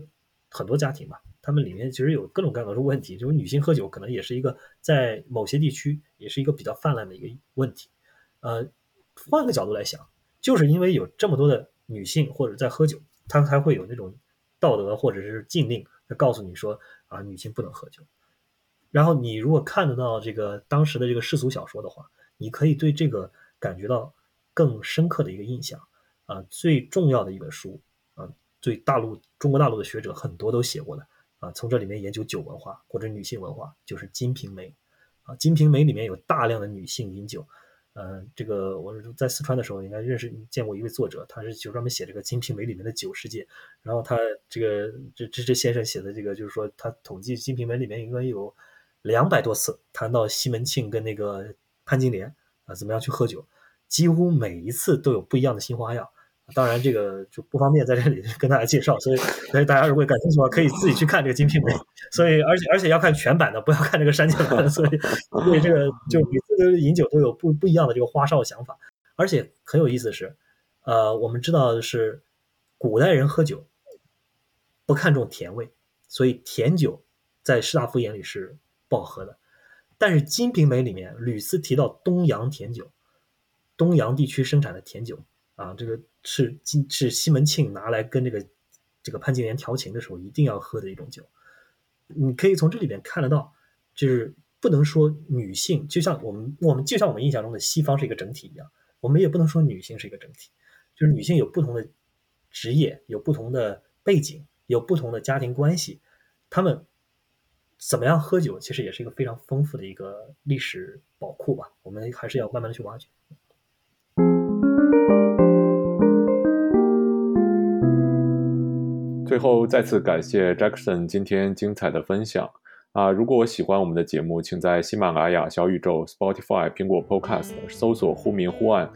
很多家庭吧，他们里面其实有各种各样的问题，就是女性喝酒可能也是一个在某些地区也是一个比较泛滥的一个问题。呃，换个角度来想，就是因为有这么多的女性或者在喝酒，她才会有那种道德或者是禁令，告诉你说啊，女性不能喝酒。然后你如果看得到这个当时的这个世俗小说的话，你可以对这个感觉到更深刻的一个印象啊。最重要的一本书啊，对大陆中国大陆的学者很多都写过的啊，从这里面研究酒文化或者女性文化，就是《金瓶梅》啊，《金瓶梅》里面有大量的女性饮酒。嗯，这个我在四川的时候应该认识见过一位作者，他是就专门写这个《金瓶梅》里面的酒世界。然后他这个这这这先生写的这个，就是说他统计《金瓶梅》里面应该有。两百多次谈到西门庆跟那个潘金莲啊，怎么样去喝酒，几乎每一次都有不一样的新花样。当然，这个就不方便在这里 [laughs] 跟大家介绍，所以所以大家如果感兴趣的话，可以自己去看这个《金瓶梅》。所以，而且而且要看全版的，不要看这个删减版。所以，[laughs] 所以这个就每次饮酒都有不不一样的这个花哨想法。而且很有意思的是，呃，我们知道的是，古代人喝酒不看重甜味，所以甜酒在士大夫眼里是。不好喝的，但是《金瓶梅》里面屡次提到东洋甜酒，东洋地区生产的甜酒啊，这个是金是西门庆拿来跟这个这个潘金莲调情的时候一定要喝的一种酒。你可以从这里边看得到，就是不能说女性就像我们我们就像我们印象中的西方是一个整体一样，我们也不能说女性是一个整体，就是女性有不同的职业，有不同的背景，有不同的家庭关系，她们。怎么样喝酒，其实也是一个非常丰富的一个历史宝库吧。我们还是要慢慢的去挖掘。最后再次感谢 Jackson 今天精彩的分享啊！如果喜欢我们的节目，请在喜马拉雅、小宇宙、Spotify、苹果 Podcast 搜索“忽明忽暗”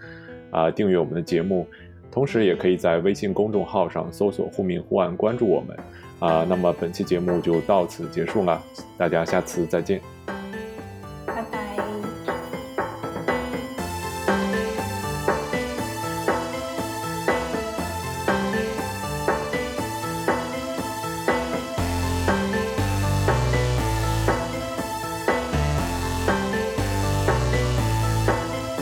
啊，订阅我们的节目。同时，也可以在微信公众号上搜索“忽明忽暗”，关注我们。啊，那么本期节目就到此结束了，大家下次再见。